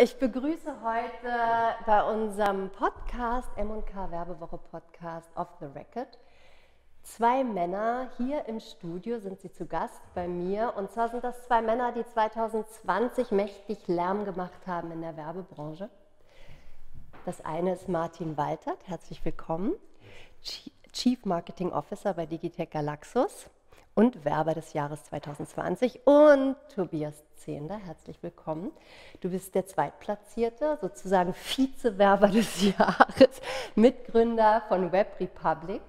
Ich begrüße heute bei unserem Podcast, M&K Werbewoche Podcast Off the Record, zwei Männer. Hier im Studio sind sie zu Gast bei mir. Und zwar sind das zwei Männer, die 2020 mächtig Lärm gemacht haben in der Werbebranche. Das eine ist Martin Waltert, herzlich willkommen, Chief Marketing Officer bei Digitech Galaxus und Werber des Jahres 2020 und Tobias Zehnder, herzlich willkommen. Du bist der Zweitplatzierte, sozusagen Vizewerber des Jahres, Mitgründer von Web Republic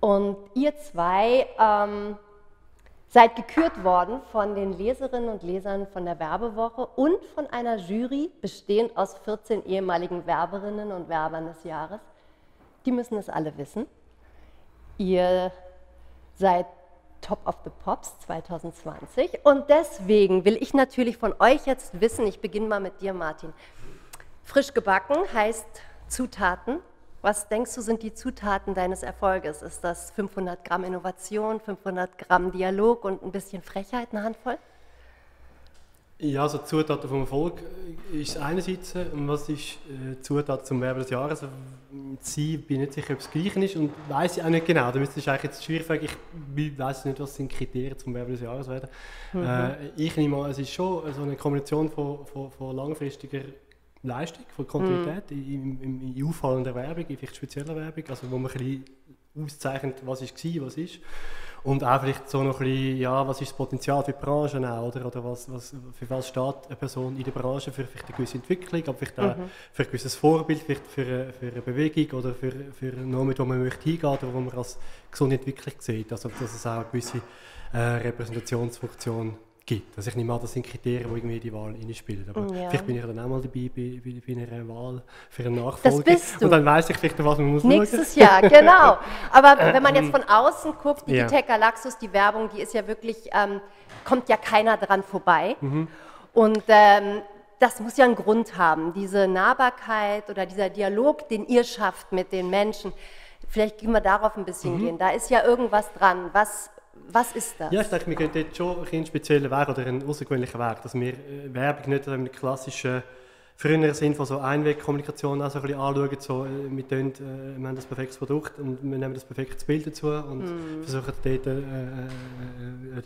und ihr zwei ähm, seid gekürt worden von den Leserinnen und Lesern von der Werbewoche und von einer Jury bestehend aus 14 ehemaligen Werberinnen und Werbern des Jahres. Die müssen es alle wissen. Ihr seid Top of the Pops 2020. Und deswegen will ich natürlich von euch jetzt wissen, ich beginne mal mit dir, Martin. Frisch gebacken heißt Zutaten. Was denkst du, sind die Zutaten deines Erfolges? Ist das 500 Gramm Innovation, 500 Gramm Dialog und ein bisschen Frechheit, eine Handvoll? Ja, also Zutaten vom Erfolg ist einerseits, und was ist äh, Zutaten zum Werben des Jahres? Also, sie bin nicht sicher, ob es gleich ist und weiß ich auch nicht genau. Da müsste ich eigentlich jetzt schwierig. Ich weiß nicht, was sind Kriterien zum Werben des Jahres werden. Mhm. Äh, ich nehme an, es ist schon so eine Kombination von, von, von langfristiger Leistung, von Kontinuität mhm. in, in, in auffallender Werbung, in vielleicht spezieller Werbung, also wo man ein bisschen auszeichnet, was ist war, was ist. Und auch vielleicht so noch ein bisschen, ja, was ist das Potenzial für die Branche auch, oder, oder was, was, für was steht eine Person in der Branche, für vielleicht eine gewisse Entwicklung, aber vielleicht auch mhm. für ein gewisses Vorbild, vielleicht für, eine, für eine Bewegung oder für, für eine Nummer, wo man möchte hingehen oder wo man als gesunde Entwicklung sieht. Also dass es auch eine gewisse äh, Repräsentationsfunktion gibt. Also ich nehme an, das sind Kriterien, die irgendwie die Wahl spielen. Aber ja. vielleicht bin ich dann auch mal dabei bei, bei, bei einer Wahl für einen Nachfolger. Das bist du. Und dann weiß ich vielleicht, was man muss Nächstes schauen. Jahr, genau. Aber wenn man jetzt von außen guckt, die ja. Galaxus, die Werbung, die ist ja wirklich, ähm, kommt ja keiner dran vorbei. Mhm. Und ähm, das muss ja einen Grund haben, diese Nahbarkeit oder dieser Dialog, den ihr schafft mit den Menschen. Vielleicht können wir darauf ein bisschen mhm. gehen. Da ist ja irgendwas dran. Was was ist das? Ja, ich denke, wir gehen dort schon einen speziellen Weg oder einen außergewöhnlichen Weg, dass wir äh, Werbung nicht in einem klassischen, früheren Sinn von so Einwegkommunikation auch so ein bisschen anschauen, so, äh, wir, tun, äh, wir haben das perfekte Produkt und wir nehmen das perfekte Bild dazu und mm. versuchen dort äh, äh,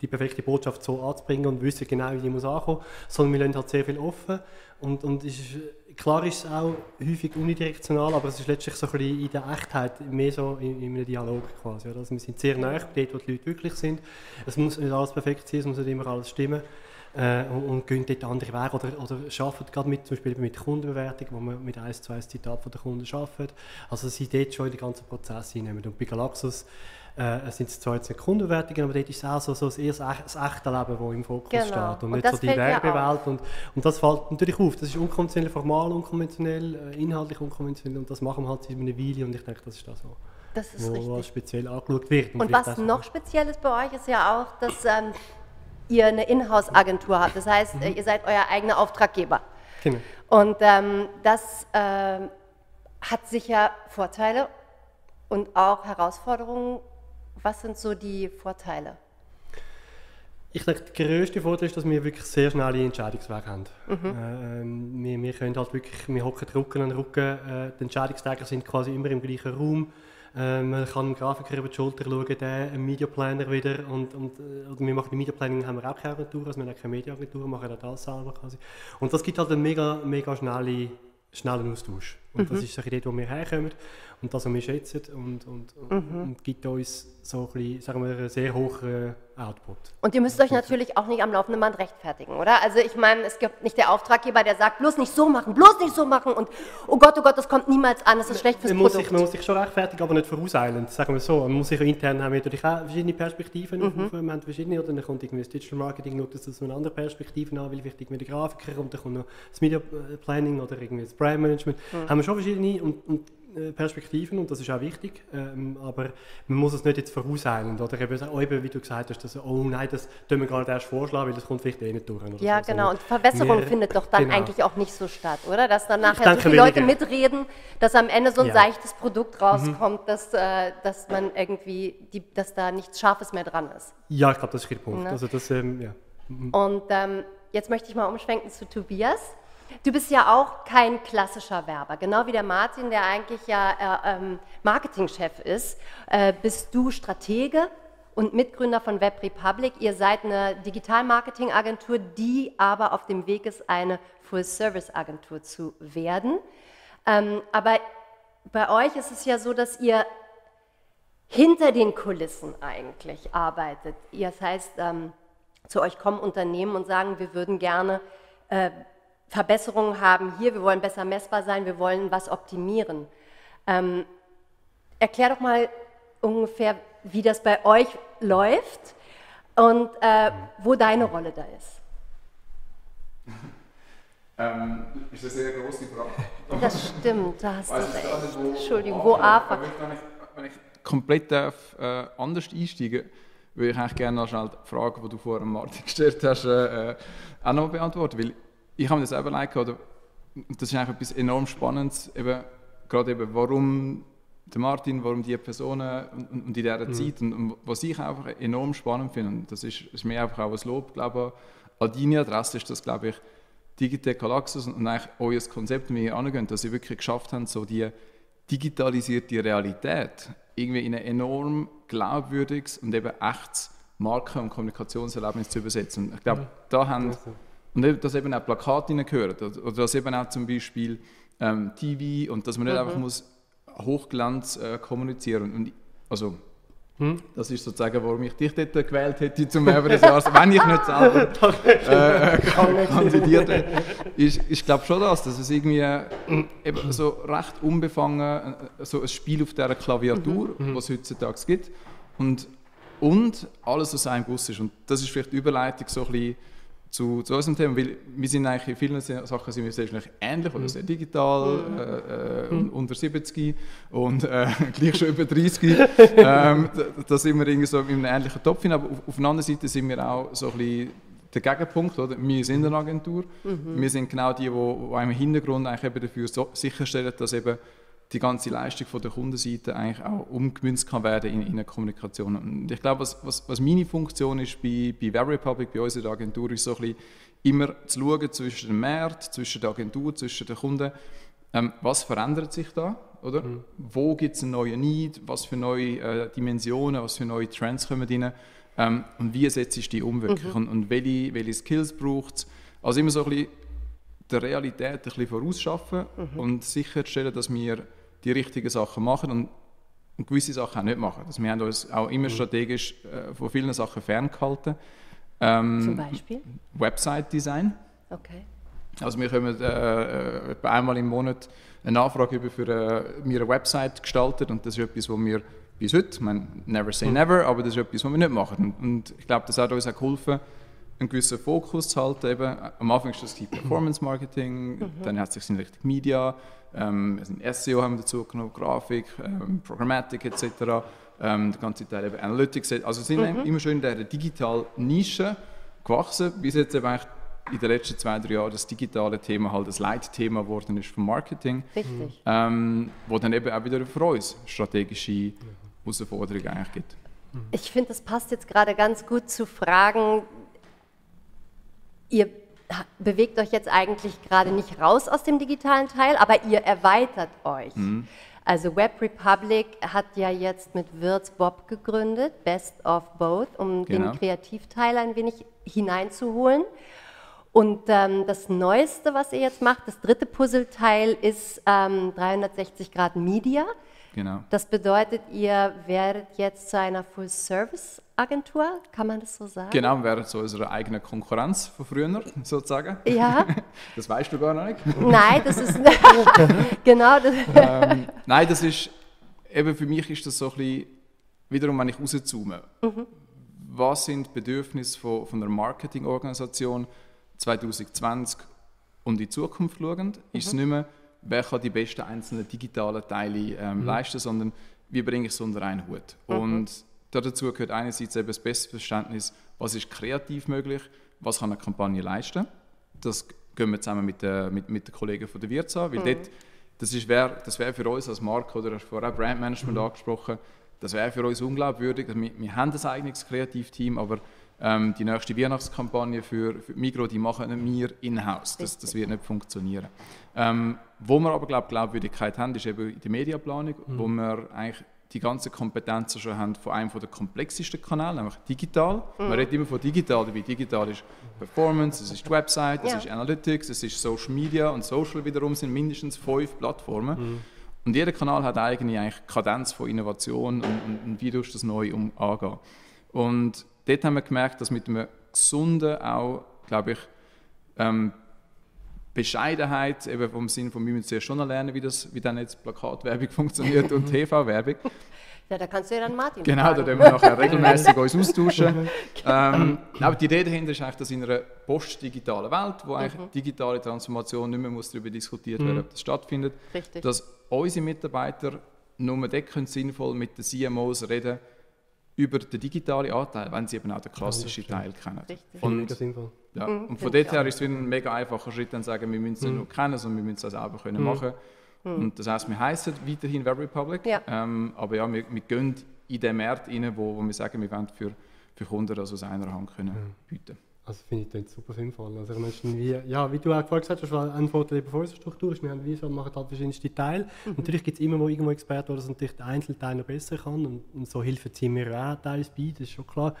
die perfekte Botschaft so anzubringen und wissen genau, wie die muss ankommen, sondern wir lassen halt sehr viel offen und, und ist, klar ist es auch häufig unidirektional, aber es ist letztlich so ein bisschen in der Echtheit mehr so in, in einem Dialog quasi. Also wir sind sehr nah dort, wo die Leute wirklich sind. Es muss nicht alles perfekt sein, es muss nicht immer alles stimmen. Äh, und, und gehen dort andere Wege oder, oder arbeiten gerade mit, zum Beispiel mit Kundenbewertung, wo man mit 1 zu 1 Zitat von der Kunden arbeitet. Also sie dort schon in den ganzen Prozess hineinnehmen. Und bei Galaxus äh, sind es zwar jetzt nicht Kundenbewertungen, aber dort ist es auch so, so das, das echte Leben, das im Fokus genau. steht und, und nicht so die Werbewelt. Und, und das fällt natürlich auf. Das ist unkonventionell formal, unkonventionell, äh, inhaltlich unkonventionell und das machen wir halt seit einer Weile und ich denke, das ist das so. Das ist wo, richtig. Speziell angeschaut wird. Und, und was noch speziell ist bei euch, ist ja auch, dass ähm, ihr eine Inhouse-Agentur habt. Das heißt, mhm. ihr seid euer eigener Auftraggeber. Genau. Und ähm, das äh, hat sicher Vorteile und auch Herausforderungen was sind so die Vorteile? Ich denke, der grösste Vorteil ist, dass wir wirklich sehr schnelle Entscheidungswege haben. Mhm. Äh, ähm, wir, wir, können halt wirklich, wir hocken Rücken an Rücken, äh, die Entscheidungsträger sind quasi immer im gleichen Raum. Äh, man kann einen Grafiker über die Schulter schauen, der, einen Mediaplaner wieder und, und äh, wir machen die Mediaplanning haben wir auch keine Agentur, also wir haben keine Mediaagentur, machen das selber quasi. Und das gibt halt einen mega, mega schnelle, schnellen Austausch. Und mhm. das ist so Idee, wo wir herkommen und das, was wir schätzen und, und, mhm. und gibt uns so ein bisschen, sagen wir, einen sehr hohen Output. Und ihr müsst euch natürlich auch nicht am laufenden Band rechtfertigen, oder? Also ich meine, es gibt nicht der Auftraggeber, der sagt, bloß nicht so machen, bloß nicht so machen und oh Gott, oh Gott, das kommt niemals an, das ist schlecht fürs man Produkt. Muss sich, man muss sich schon rechtfertigen, aber nicht vorauseilend, sagen wir so. Man muss sich intern haben wir natürlich auch verschiedene Perspektiven mhm. wir haben verschiedene, oder dann kommt irgendwie das Digital Marketing, schaut das aus einer anderen Perspektive an, weil vielleicht irgendwie der Grafiker und dann kommt noch das Media Planning oder irgendwie das Brand Management. Mhm. Haben wir schon verschiedene und, und äh, Perspektiven und das ist auch wichtig, ähm, aber man muss es nicht jetzt vorauseilen oder eben, auch eben, wie du gesagt hast, dass, oh nein, das tun wir gar nicht erst vorschlagen, weil das kommt vielleicht eh nicht durch. ja, so. genau, und Verbesserung wir, findet doch dann genau. eigentlich auch nicht so statt, oder? Dass dann nachher so viele Leute mitreden, dass am Ende so ein ja. seichtes Produkt rauskommt, mhm. dass, äh, dass man irgendwie, die, dass da nichts Scharfes mehr dran ist. Ja, ich glaube, das ist der Punkt. Ne? Also das, ähm, ja. Mhm. Und ähm, jetzt möchte ich mal umschwenken zu Tobias. Du bist ja auch kein klassischer Werber. Genau wie der Martin, der eigentlich ja äh, ähm, Marketingchef ist, äh, bist du Stratege und Mitgründer von Web Republic. Ihr seid eine Digital-Marketing-Agentur, die aber auf dem Weg ist, eine Full-Service-Agentur zu werden. Ähm, aber bei euch ist es ja so, dass ihr hinter den Kulissen eigentlich arbeitet. Das heißt, ähm, zu euch kommen Unternehmen und sagen, wir würden gerne äh, Verbesserungen haben hier, wir wollen besser messbar sein, wir wollen was optimieren. Ähm, erklär doch mal ungefähr, wie das bei euch läuft und äh, wo deine Rolle da ist. Ähm, ist eine sehr große Frage. Das stimmt, da hast du recht. nicht, wo- Entschuldigung, wo anfangen? Wenn ich, wenn ich komplett darf, äh, anders einsteigen würde ich eigentlich gerne noch schnell die Frage, die du vorher Martin gestellt hast, äh, äh, auch noch beantworten. Weil ich habe mir das auch überlegt, oder, das ist eigentlich etwas enorm Spannendes, eben, gerade eben, warum der Martin, warum die Personen und, und in dieser Zeit. Und, und was ich einfach enorm spannend finde, und das ist, ist mir einfach auch ein Lob, glaube ich, an deine Adresse ist das, glaube ich, Digitec Galaxus und eigentlich euer Konzept, wie ihr angehen, dass ihr wirklich geschafft habt, so die digitalisierte Realität irgendwie in ein enorm glaubwürdiges und eben echtes Marken- und Kommunikationserlebnis zu übersetzen. Und ich glaube, da haben und dass eben auch Plakate hineingehören oder, dass eben auch zum Beispiel ähm, TV und dass man nicht einfach muss Hochglanz äh, kommunizieren. Und also das ist sozusagen, warum ich dich dort gewählt hätte zum Werber des Jahres, wenn ich nicht selber äh, kandidiert hätte. Ich, ich glaube schon das, dass es irgendwie äh, eben so recht unbefangen äh, so ein Spiel auf dieser Klaviatur, was es heutzutage gibt. Und, und alles aus einem Guss ist. Und das ist vielleicht die Überleitung so ein bisschen zu, zu unserem Thema, weil wir sind eigentlich in vielen Sachen sind wir sehr ähnlich oder sehr digital, äh, äh, un- unter 70 und äh, gleich schon über 30. ähm, da, sind wir irgendwie so in einem ähnlichen Topf hin, aber auf, auf der anderen Seite sind wir auch so ein bisschen der Gegenpunkt, oder? Wir sind eine Agentur, wir sind genau die, die, die im Hintergrund eigentlich eben dafür so sicherstellen, dass eben die ganze Leistung von der Kundenseite eigentlich auch umgemünzt kann werden in, in eine Kommunikation. Und ich glaube, was, was, was meine Funktion ist bei, bei Web Republic, bei uns in der Agentur, ist so ein bisschen immer zu schauen zwischen dem Markt, zwischen der Agentur, zwischen den Kunden, ähm, was verändert sich da, oder? Wo gibt es einen neuen Need, was für neue äh, Dimensionen, was für neue Trends kommen rein ähm, und wie setzt sich die um wirklich und, und welche, welche Skills braucht es. Also immer so ein bisschen der Realität ein bisschen vorausschaffen und sicherstellen, dass wir die richtigen Sachen machen und, und gewisse Sachen auch nicht machen. Also wir haben uns auch immer strategisch äh, von vielen Sachen ferngehalten. Ähm, Zum Beispiel? Website-Design. Okay. Also wir kommen äh, äh, etwa einmal im Monat eine Anfrage über für äh, mir eine Website gestaltet und das ist etwas, was wir bis heute, ich meine, never say never, aber das ist etwas, was wir nicht machen. Und, und ich glaube, das hat uns auch geholfen, einen gewissen Fokus zu halten. Eben, am Anfang ist das die Performance Marketing, dann hat es sich in Richtung Media, ähm, also in SEO haben wir dazu genommen, Grafik, ähm, Programmatik etc. Ähm, der ganze Teil eben Analytics. Also wir sind immer schön in dieser digitalen Nische gewachsen, bis jetzt eben eigentlich in den letzten zwei, drei Jahren das digitale Thema halt das Leitthema geworden ist vom Marketing, Richtig. ähm, wo dann eben auch wieder für uns strategische Herausforderungen eigentlich gibt. Ich finde, das passt jetzt gerade ganz gut zu Fragen. Ihr bewegt euch jetzt eigentlich gerade nicht raus aus dem digitalen Teil, aber ihr erweitert euch. Also Web Republic hat ja jetzt mit Wirtz Bob gegründet, Best of Both, um Genau. den Kreativteil ein wenig hineinzuholen. Und ähm, das Neueste, was ihr jetzt macht, das dritte Puzzleteil, ist ähm, 360 Grad Media. Genau. Das bedeutet, ihr werdet jetzt zu einer Full-Service-Agentur, kann man das so sagen? Genau, wir wären so unsere eigene Konkurrenz von früher, sozusagen. Ja, Das weißt du gar nicht. nein, das ist genau das. ähm, nein, das ist, eben für mich ist das so ein bisschen, wiederum, wenn ich rauszoome, was sind die Bedürfnisse von, von einer Marketingorganisation 2020 und in die Zukunft schauend, ist es nicht mehr, wer kann die besten einzelnen digitalen Teile ähm, leisten, sondern wie bringe ich es unter einen Hut. Und dazu gehört einerseits eben das beste Verständnis, was ist kreativ möglich, was kann eine Kampagne leisten. Das gehen wir zusammen mit, den mit, mit den Kollegen von der Wirts an, weil dort, das, ist, wär, das wäre für uns als Marke, oder hast vorher auch Brandmanagement angesprochen, das wäre für uns unglaubwürdig. Wir, wir haben ein eigenes Kreativteam, aber ähm, die nächste Weihnachtskampagne für, für Migros, die machen wir in-house. Das, das wird nicht funktionieren. Ähm, wo wir aber glaub, Glaubwürdigkeit haben, ist eben in der Mediaplanung, mhm. wo wir eigentlich die ganzen Kompetenzen schon haben von einem der komplexesten Kanäle, nämlich digital. Mhm. Man redet immer von digital, dabei digital ist Performance, es ist die Website, es ja. ist Analytics, es ist Social Media und Social wiederum sind mindestens fünf Plattformen. Mhm. Und jeder Kanal hat eigene eigentlich Kadenz von Innovation und, und, und wie du das neu um, angehen. Und dort haben wir gemerkt, dass mit einem gesunden auch, glaube ich, ähm, Bescheidenheit, eben vom Sinn von, wir müssen zuerst schon lernen, wie, das, wie dann jetzt Plakatwerbung funktioniert und TV-Werbung. Ja, da kannst du ja dann Martin Genau, fragen. da werden wir nachher regelmäßig uns austauschen. ähm, aber die Idee dahinter ist eigentlich, dass in einer postdigitalen Welt, wo eigentlich mhm. digitale Transformation nicht mehr muss darüber diskutiert werden, mhm. ob das stattfindet, Richtig. dass unsere Mitarbeiter nur dort sinnvoll mit den CMOs reden über den digitalen Anteil, wenn sie eben auch den klassischen ja, Teil kennen. Richtig. Und, mega sinnvoll. Ja, mhm, und von dort her ist es ein mega einfacher Schritt, dann zu sagen, wir müssen es mhm. nicht nur kennen, sondern wir müssen es auch selber können mhm. machen. Mhm. Und das heisst, wir heißen weiterhin Web Republic, ja. Ähm, aber ja, wir, wir gehen in den Markt rein, wo, wo wir sagen, wir wollen für, für Kunden das aus einer Hand können bieten also finde ich das super sinnvoll. Also wie, ja, wie du auch vorhin gesagt hast, ein Vorteil von unserer Struktur ist, wir haben so, machen halt verschiedenste Teile. Mhm. Natürlich gibt es immer mal irgendwo Experten, die das natürlich den Einzelteil noch besser kann und, und so Hilfe ziehen wir auch teils bei, das ist schon klar.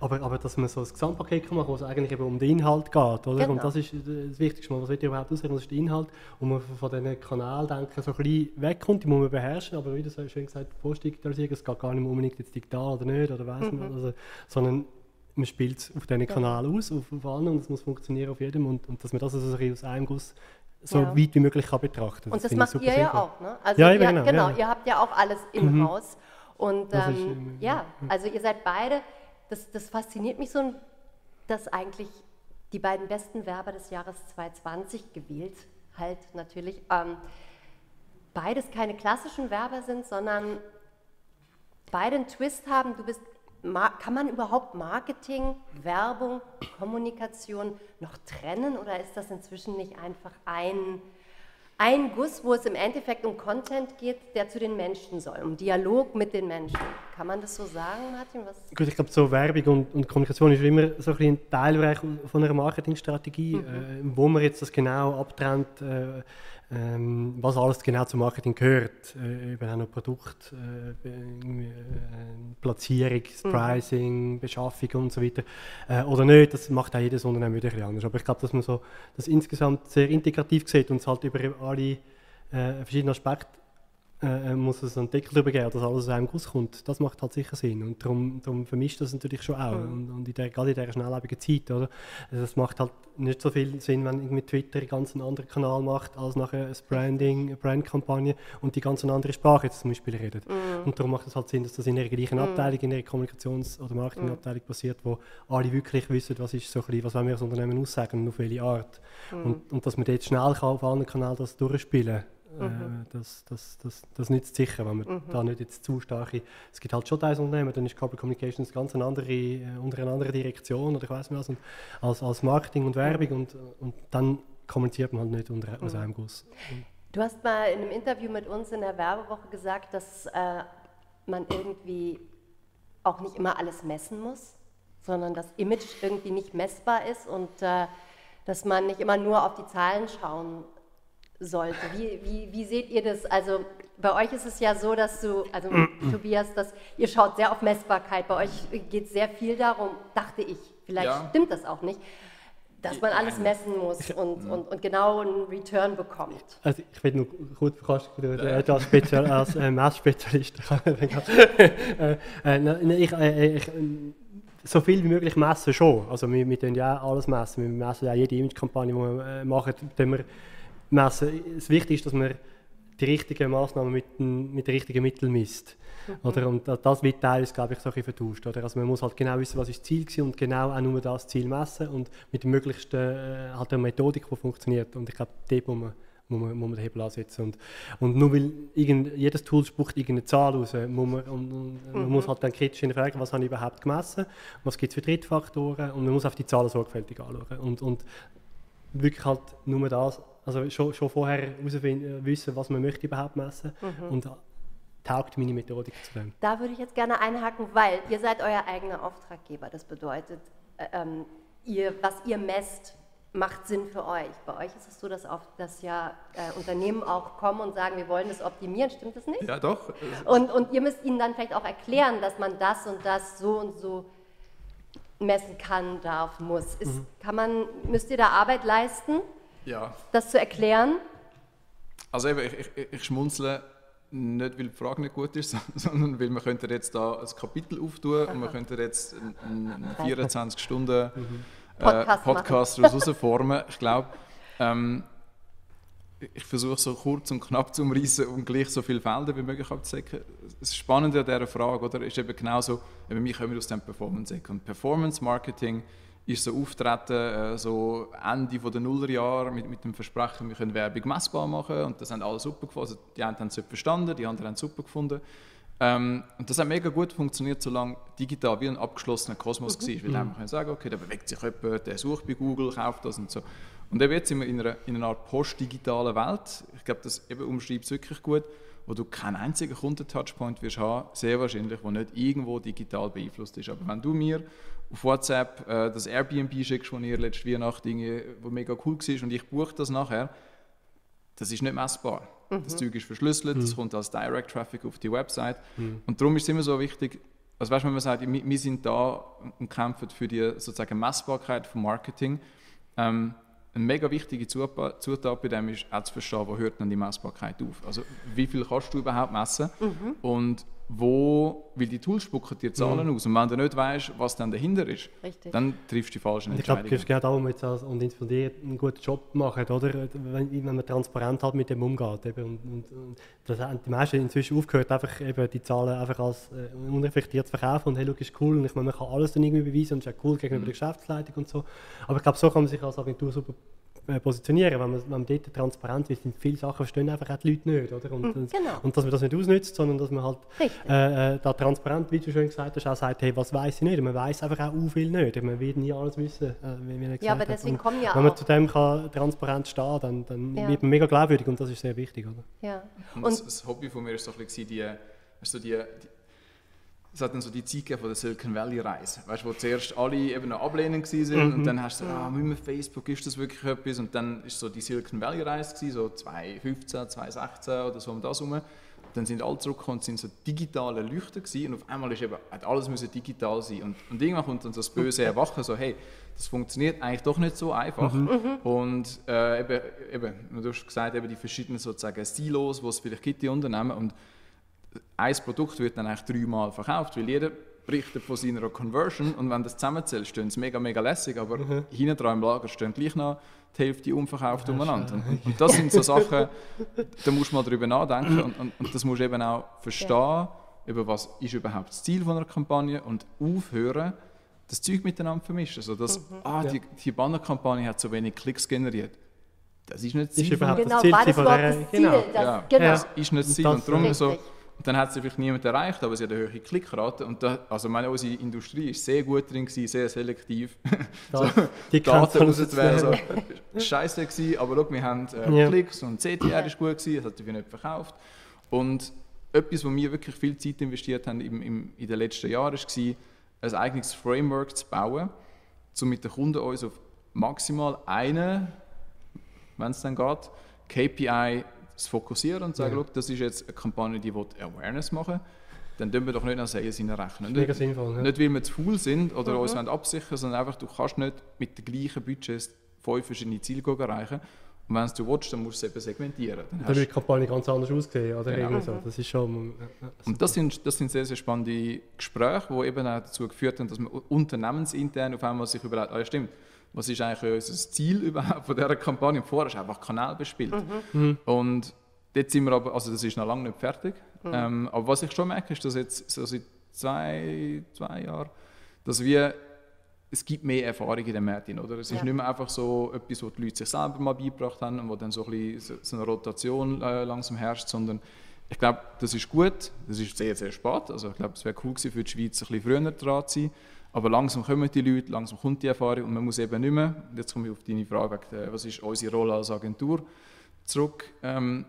Aber, aber dass man so ein Gesamtpaket kann machen kann, wo es eigentlich eben um den Inhalt geht, oder? Genau. Und das ist das Wichtigste, was wird überhaupt ausreden, das ist der Inhalt. Und man von diesen Kanaldenken so ein bisschen wegkommt, die muss man beherrschen, aber wie du so schön gesagt hast, Postdigitalisierung, es geht gar nicht mehr unbedingt jetzt digital oder nicht, oder weiss mhm. man, also, sondern man spielt es auf diesen Kanal aus, auf, auf allen, und es muss funktionieren auf jedem und, und dass man das also aus einem Guss so ja. weit wie möglich kann betrachten kann. Und das, macht ihr sinnvoll. ja auch, ne? Also ja, ihr, genau, genau ja. ihr habt ja auch alles im mhm. Haus. Und ähm, ist, ja, also ihr seid beide, das, das fasziniert mich so, dass eigentlich die beiden besten Werber des Jahres 2020 gewählt, halt natürlich, ähm, beides keine klassischen Werber sind, sondern beide einen Twist haben. Du bist kann man überhaupt Marketing, Werbung, Kommunikation noch trennen oder ist das inzwischen nicht einfach ein, ein Guss, wo es im Endeffekt um Content geht, der zu den Menschen soll, um Dialog mit den Menschen? Kann man das so sagen, Martin? Was Gut, ich glaube, so Werbung und, und, Kommunikation ist immer so ein, ein Teilbereich von einer Marketingstrategie, mhm. äh, wo man jetzt das genau abtrennt. Äh, ähm, was alles genau zum Marketing gehört. Äh, eben auch noch Produkt, äh, äh, Platzierung, mhm. Pricing, Beschaffung und so weiter. Äh, oder nicht, das macht auch jedes Unternehmen wieder ein anders. Aber ich glaube, dass man so das insgesamt sehr integrativ sieht und es halt über alle äh, verschiedenen Aspekte äh, äh, muss es einen Deckel darüber geben, dass alles aus einem Guss kommt. Das macht halt sicher Sinn. Und darum, darum vermischt das natürlich schon auch. Mhm. Und, und in der, gerade in dieser schnelllebigen Zeit. Oder? Also es macht halt nicht so viel Sinn, wenn irgendwie Twitter einen ganz anderen Kanal macht, als nachher ein Branding, eine Brandkampagne und die ganz andere Sprache jetzt zum Beispiel redet. Mhm. Und darum macht es halt Sinn, dass das in einer gleichen mhm. Abteilung, in einer Kommunikations- oder Marketingabteilung mhm. passiert, wo alle wirklich wissen, was ist so ein bisschen, was wollen wir als Unternehmen aussagen und auf welche Art. Mhm. Und, und dass man dort schnell kann auf allen Kanälen das durchspielen kann Mhm. Äh, das, das, das, das nützt sicher, wenn man mhm. da nicht jetzt zu starke... Es gibt halt schon Teilunternehmen, dann ist Corporate Communications ganz eine andere, äh, unter einer anderen Direktion oder ich weiß nicht was, und als, als Marketing und Werbung und, und dann kommuniziert man halt nicht unter, aus mhm. einem Guss. Du hast mal in einem Interview mit uns in der Werbewoche gesagt, dass äh, man irgendwie auch nicht immer alles messen muss, sondern das Image irgendwie nicht messbar ist und äh, dass man nicht immer nur auf die Zahlen schauen sollte. Wie, wie, wie seht ihr das? Also bei euch ist es ja so, dass du, also Tobias, dass ihr schaut sehr auf Messbarkeit. Bei euch geht es sehr viel darum, dachte ich, vielleicht ja. stimmt das auch nicht, dass man alles messen muss und, und, und genau einen Return bekommt. Also ich will nur kurz verkosten, als, Spezial, als äh, Messspezialist. äh, äh, ich, äh, ich, so viel wie möglich messen schon. Also wir, wir tun ja alles messen. Wir messen ja jede Image-Kampagne, die wir äh, machen, wir messen. Das Wichtige ist, dass man die richtigen Maßnahmen mit, mit den richtigen Mitteln misst. Mhm. Oder? Und das wird teilweise, glaube ich, so ein vertauscht. Oder? Also man muss halt genau wissen, was ist das Ziel war und genau auch nur das Ziel messen und mit der möglichsten äh, halt eine Methodik, die funktioniert. Und ich glaube, dort muss man, muss man, muss man den Hebel ansetzen. Und, und nur weil irgend, jedes Tool spuckt irgendeine Zahl raus, muss man, und, und, mhm. man muss halt dann kritisch hinterfragen, was habe ich überhaupt gemessen, was gibt es für Drittfaktoren und man muss auf die Zahlen sorgfältig anschauen. Und, und wirklich halt nur das also schon, schon vorher wissen, was man möchte überhaupt messen mhm. und taugt meine Methodik zu dem. Da würde ich jetzt gerne einhaken, weil ihr seid euer eigener Auftraggeber. Das bedeutet, ähm, ihr, was ihr messt, macht Sinn für euch. Bei euch ist es so, dass, oft, dass ja äh, Unternehmen auch kommen und sagen, wir wollen das optimieren. Stimmt das nicht? Ja, doch. Und, und ihr müsst ihnen dann vielleicht auch erklären, dass man das und das so und so messen kann, darf, muss. Ist, Mhm. kann man, müsst ihr da Arbeit leisten, Ja. das zu erklären? Also eben, ich, ich, ich schmunzle nicht, weil die Frage nicht gut ist, sondern weil wir könnten jetzt da ein Kapitel auftun und wir könnten jetzt einen, einen 24 Stunden äh, Podcast Podcast daraus formen. Ich glaube, ähm, ich versuche so kurz und knapp zu umreißen und gleich so viele Felder wie möglich abzudecken. Das Spannende an dieser Frage oder, ist eben genauso, eben wir kommen aus dem Performance-Eck und Performance-Marketing ist so auftreten, äh, so Ende der Nullerjahre mit, mit dem Versprechen, wir können Werbung messbar machen und das haben alle super gefunden. Also die einen haben es verstanden, die anderen haben es super gefunden. Ähm, und das hat mega gut funktioniert, solange digital wie ein abgeschlossener Kosmos war. Weil dann wir können sagen, okay, da bewegt sich jemand, der sucht bei Google, kauft das und so. Und eben jetzt sind wir in einer, in einer Art postdigitalen Welt. Ich glaube, das eben umschreibt es wirklich gut, wo du keinen einzigen Kundentouchpoint wirst haben, sehr wahrscheinlich, der nicht irgendwo digital beeinflusst ist. Aber wenn du mir auf WhatsApp äh, das Airbnb schickst, das ihr letzte Weihnachten, irgendwie, wo mega cool war, und ich buche das nachher, das ist nicht messbar. Das Zeug ist verschlüsselt, das kommt als Direct Traffic auf die Website. Und darum ist es immer so wichtig, also weißt, wenn man sagt, wir, wir sind da und kämpfen für die sozusagen Messbarkeit vom Marketing, ähm, eine mega wichtige Zutat bei dem ist auch zu verstehen, wo hört dann die Messbarkeit auf. Also wie viel kannst du überhaupt messen und wo, weil die Tools spucken dir Zahlen aus und wenn du nicht weißt, was dann dahinter ist, Richtig. dann triffst du die falschen Und ich glaube, Entscheidungen. es geht darum, jetzt als, und insbesondere einen guten Job machen, oder? Wenn, wenn man transparent halt mit dem umgeht. Eben. Und, und, und das haben die meisten inzwischen aufgehört, einfach eben die Zahlen einfach als äh, unreflektiert zu verkaufen und hey, look, ist cool und ich meine, man kann alles dann irgendwie beweisen und es ist ja cool gegenüber der Geschäftsleitung und so. Aber ich glaube, so kann man sich als Agentur super positionieren. Wenn man, wenn man dort transparent ist, sind viele Sachen verstehen einfach auch die Leute nicht, oder? Und, und- genau. und dass man das nicht ausnutzt, sondern dass man halt äh, äh, da transparent, wie du schön gesagt hast, auch sagt, hey, was weiß ich nicht. Man weiß einfach auch viel nicht. Man wird nie alles wissen, äh, wie er gesagt Ja, aber deswegen Und kommen ja Wenn man auch- zu dem kann transparent stehen dann, dann Ja. wird man mega glaubwürdig und das ist sehr wichtig. Oder? Ja. Und, Und das, das Hobby von mir war so ein bisschen die, du, die, die es hat dann so die Zeit gegeben von der Silicon Valley Reise, weißt du, wo zuerst alle eben noch ablehnend waren und dann hast du so, ah, mit dem Facebook ist das wirklich etwas? Und dann ist so die Silicon Valley Reise gewesen, so 2015, 2016 oder so um das herum. Dann sind alle zurückgekommen und sind so digitale Leuchter gewesen und auf einmal ist eben, hat alles müssen digital sein. Und, und irgendwann kommt dann so das böse Erwachen, so hey, das funktioniert eigentlich doch nicht so einfach. Und äh, eben, eben, du hast gesagt, eben die verschiedenen sozusagen Silos, die es vielleicht gibt, die Unternehmen. Und ein Produkt wird dann eigentlich dreimal verkauft, weil jeder berichtet von seiner Conversion und wenn das zusammenzählt, stehen es mega, mega lässig, aber hinten dran im Lager stehen gleich noch die Hälfte unverkauft umeinander. Und, und das sind so Sachen, da musst du mal drüber nachdenken und, und, und das musst du eben auch verstehen, über was ist überhaupt das Ziel von einer Kampagne und aufhören, das Zeug miteinander zu vermischen. Also dass, ah, die, die Bannerkampagne hat so wenig Klicks generiert. Das ist nicht das Ist Ziel von überhaupt genau, das Ziel war das Ziel? genau. Das, Ja. genau. Ja. Das ist nicht das Ziel. Und darum so, Richtig. Und dann hat es vielleicht niemand erreicht, aber sie hat eine hohe Klickrate. Und da, also meine, unsere Industrie ist sehr gut drin, gewesen, sehr selektiv. So, die Daten rauszuwählen. So. Scheiße gewesen, aber schau, wir haben äh, Ja. Klicks und CTR ist gut gewesen, das hat dafür nicht verkauft. Und etwas, wo wir wirklich viel Zeit investiert haben im, im, in den letzten Jahren, war, ein eigenes Framework zu bauen, um mit den Kunden uns auf maximal einen, wenn es dann geht, KPI zu fokussieren und zu sagen, Ja. das ist jetzt eine Kampagne, die will Awareness machen dann tun wir doch nicht nach Sales rechnen. Mega Nicht, sinnvoll. Ja. nicht, weil wir zu faul sind oder Mhm. uns absichern sondern einfach, du kannst nicht mit den gleichen Budgets fünf verschiedene Ziele erreichen. Und wenn du willst, dann musst du es eben segmentieren. Dann Dann wird die Kampagne ganz anders aussehen. Oder Genau. so. Das ist schon. ja, und das sind, das sind sehr, sehr spannende Gespräche, die eben auch dazu geführt haben, dass man unternehmensintern auf einmal sich überlegt, ah, ja stimmt, was ist eigentlich unser Ziel überhaupt von dieser Kampagne? Und vorher ist einfach Kanal bespielt. Und dort sind wir aber, also das ist noch lange nicht fertig. Ähm, aber was ich schon merke, ist, dass jetzt so seit zwei, zwei Jahren, dass wir es gibt mehr Erfahrung in den Märkten, oder? Es ist Ja. nicht mehr einfach so etwas, was die Leute sich selber mal beigebracht haben und wo dann so, ein bisschen, so eine Rotation äh, langsam herrscht, sondern ich glaube, das ist gut, das ist sehr, sehr spät, also ich glaube, es wäre cool gewesen für die Schweiz, ein bisschen früher dran zu sein, aber langsam kommen die Leute, langsam kommt die Erfahrung und man muss eben nicht mehr, jetzt komme ich auf deine Frage, was ist unsere Rolle als Agentur, zurück. Ähm,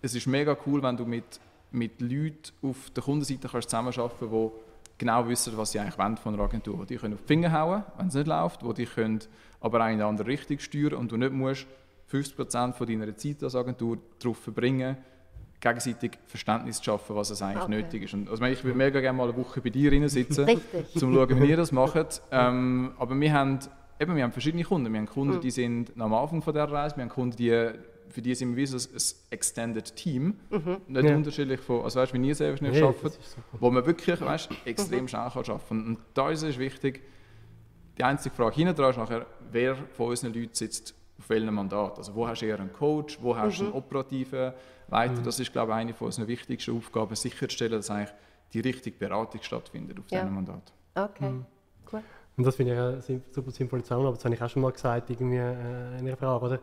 es ist mega cool, wenn du mit, mit Leuten auf der Kundenseite kannst zusammenarbeiten kannst, die genau wissen, was sie eigentlich wollen von einer Agentur. Die können auf die Finger hauen, wenn es nicht läuft, wo die können aber auch in eine andere Richtung steuern und du nicht musst 50% von deiner Zeit als Agentur darauf verbringen, gegenseitig Verständnis zu schaffen, was es eigentlich Okay. nötig ist. Und, also ich würde mega gerne mal eine Woche bei dir rein sitzen, um zu schauen, wie ihr das macht. Ähm, aber wir haben, eben, wir haben verschiedene Kunden. Wir haben Kunden, Mhm. die sind noch am Anfang von der Reise, wir haben Kunden, die, für die sind wir wie so ein Extended Team, Mhm. nicht Ja. unterschiedlich von, also weißt wie ihr selbst nicht Nee, arbeitet, wo man wirklich weißt, Mhm. extrem schnell kann arbeiten kann. Und da ist es wichtig, die einzige Frage hinten dran ist nachher, wer von unseren Leuten sitzt auf welchem Mandat. Also wo hast du eher einen Coach, wo hast du einen operativen Leiter. Das ist, glaube ich, eine von unseren wichtigsten Aufgaben, sicherzustellen, dass eigentlich die richtige Beratung stattfindet auf Ja. diesem Mandat. Okay, Mhm. cool. Und das finde ich eine super sinnvolle Zusammenarbeit. Das habe ich auch schon mal gesagt irgendwie, äh, in einer Frage. Oder?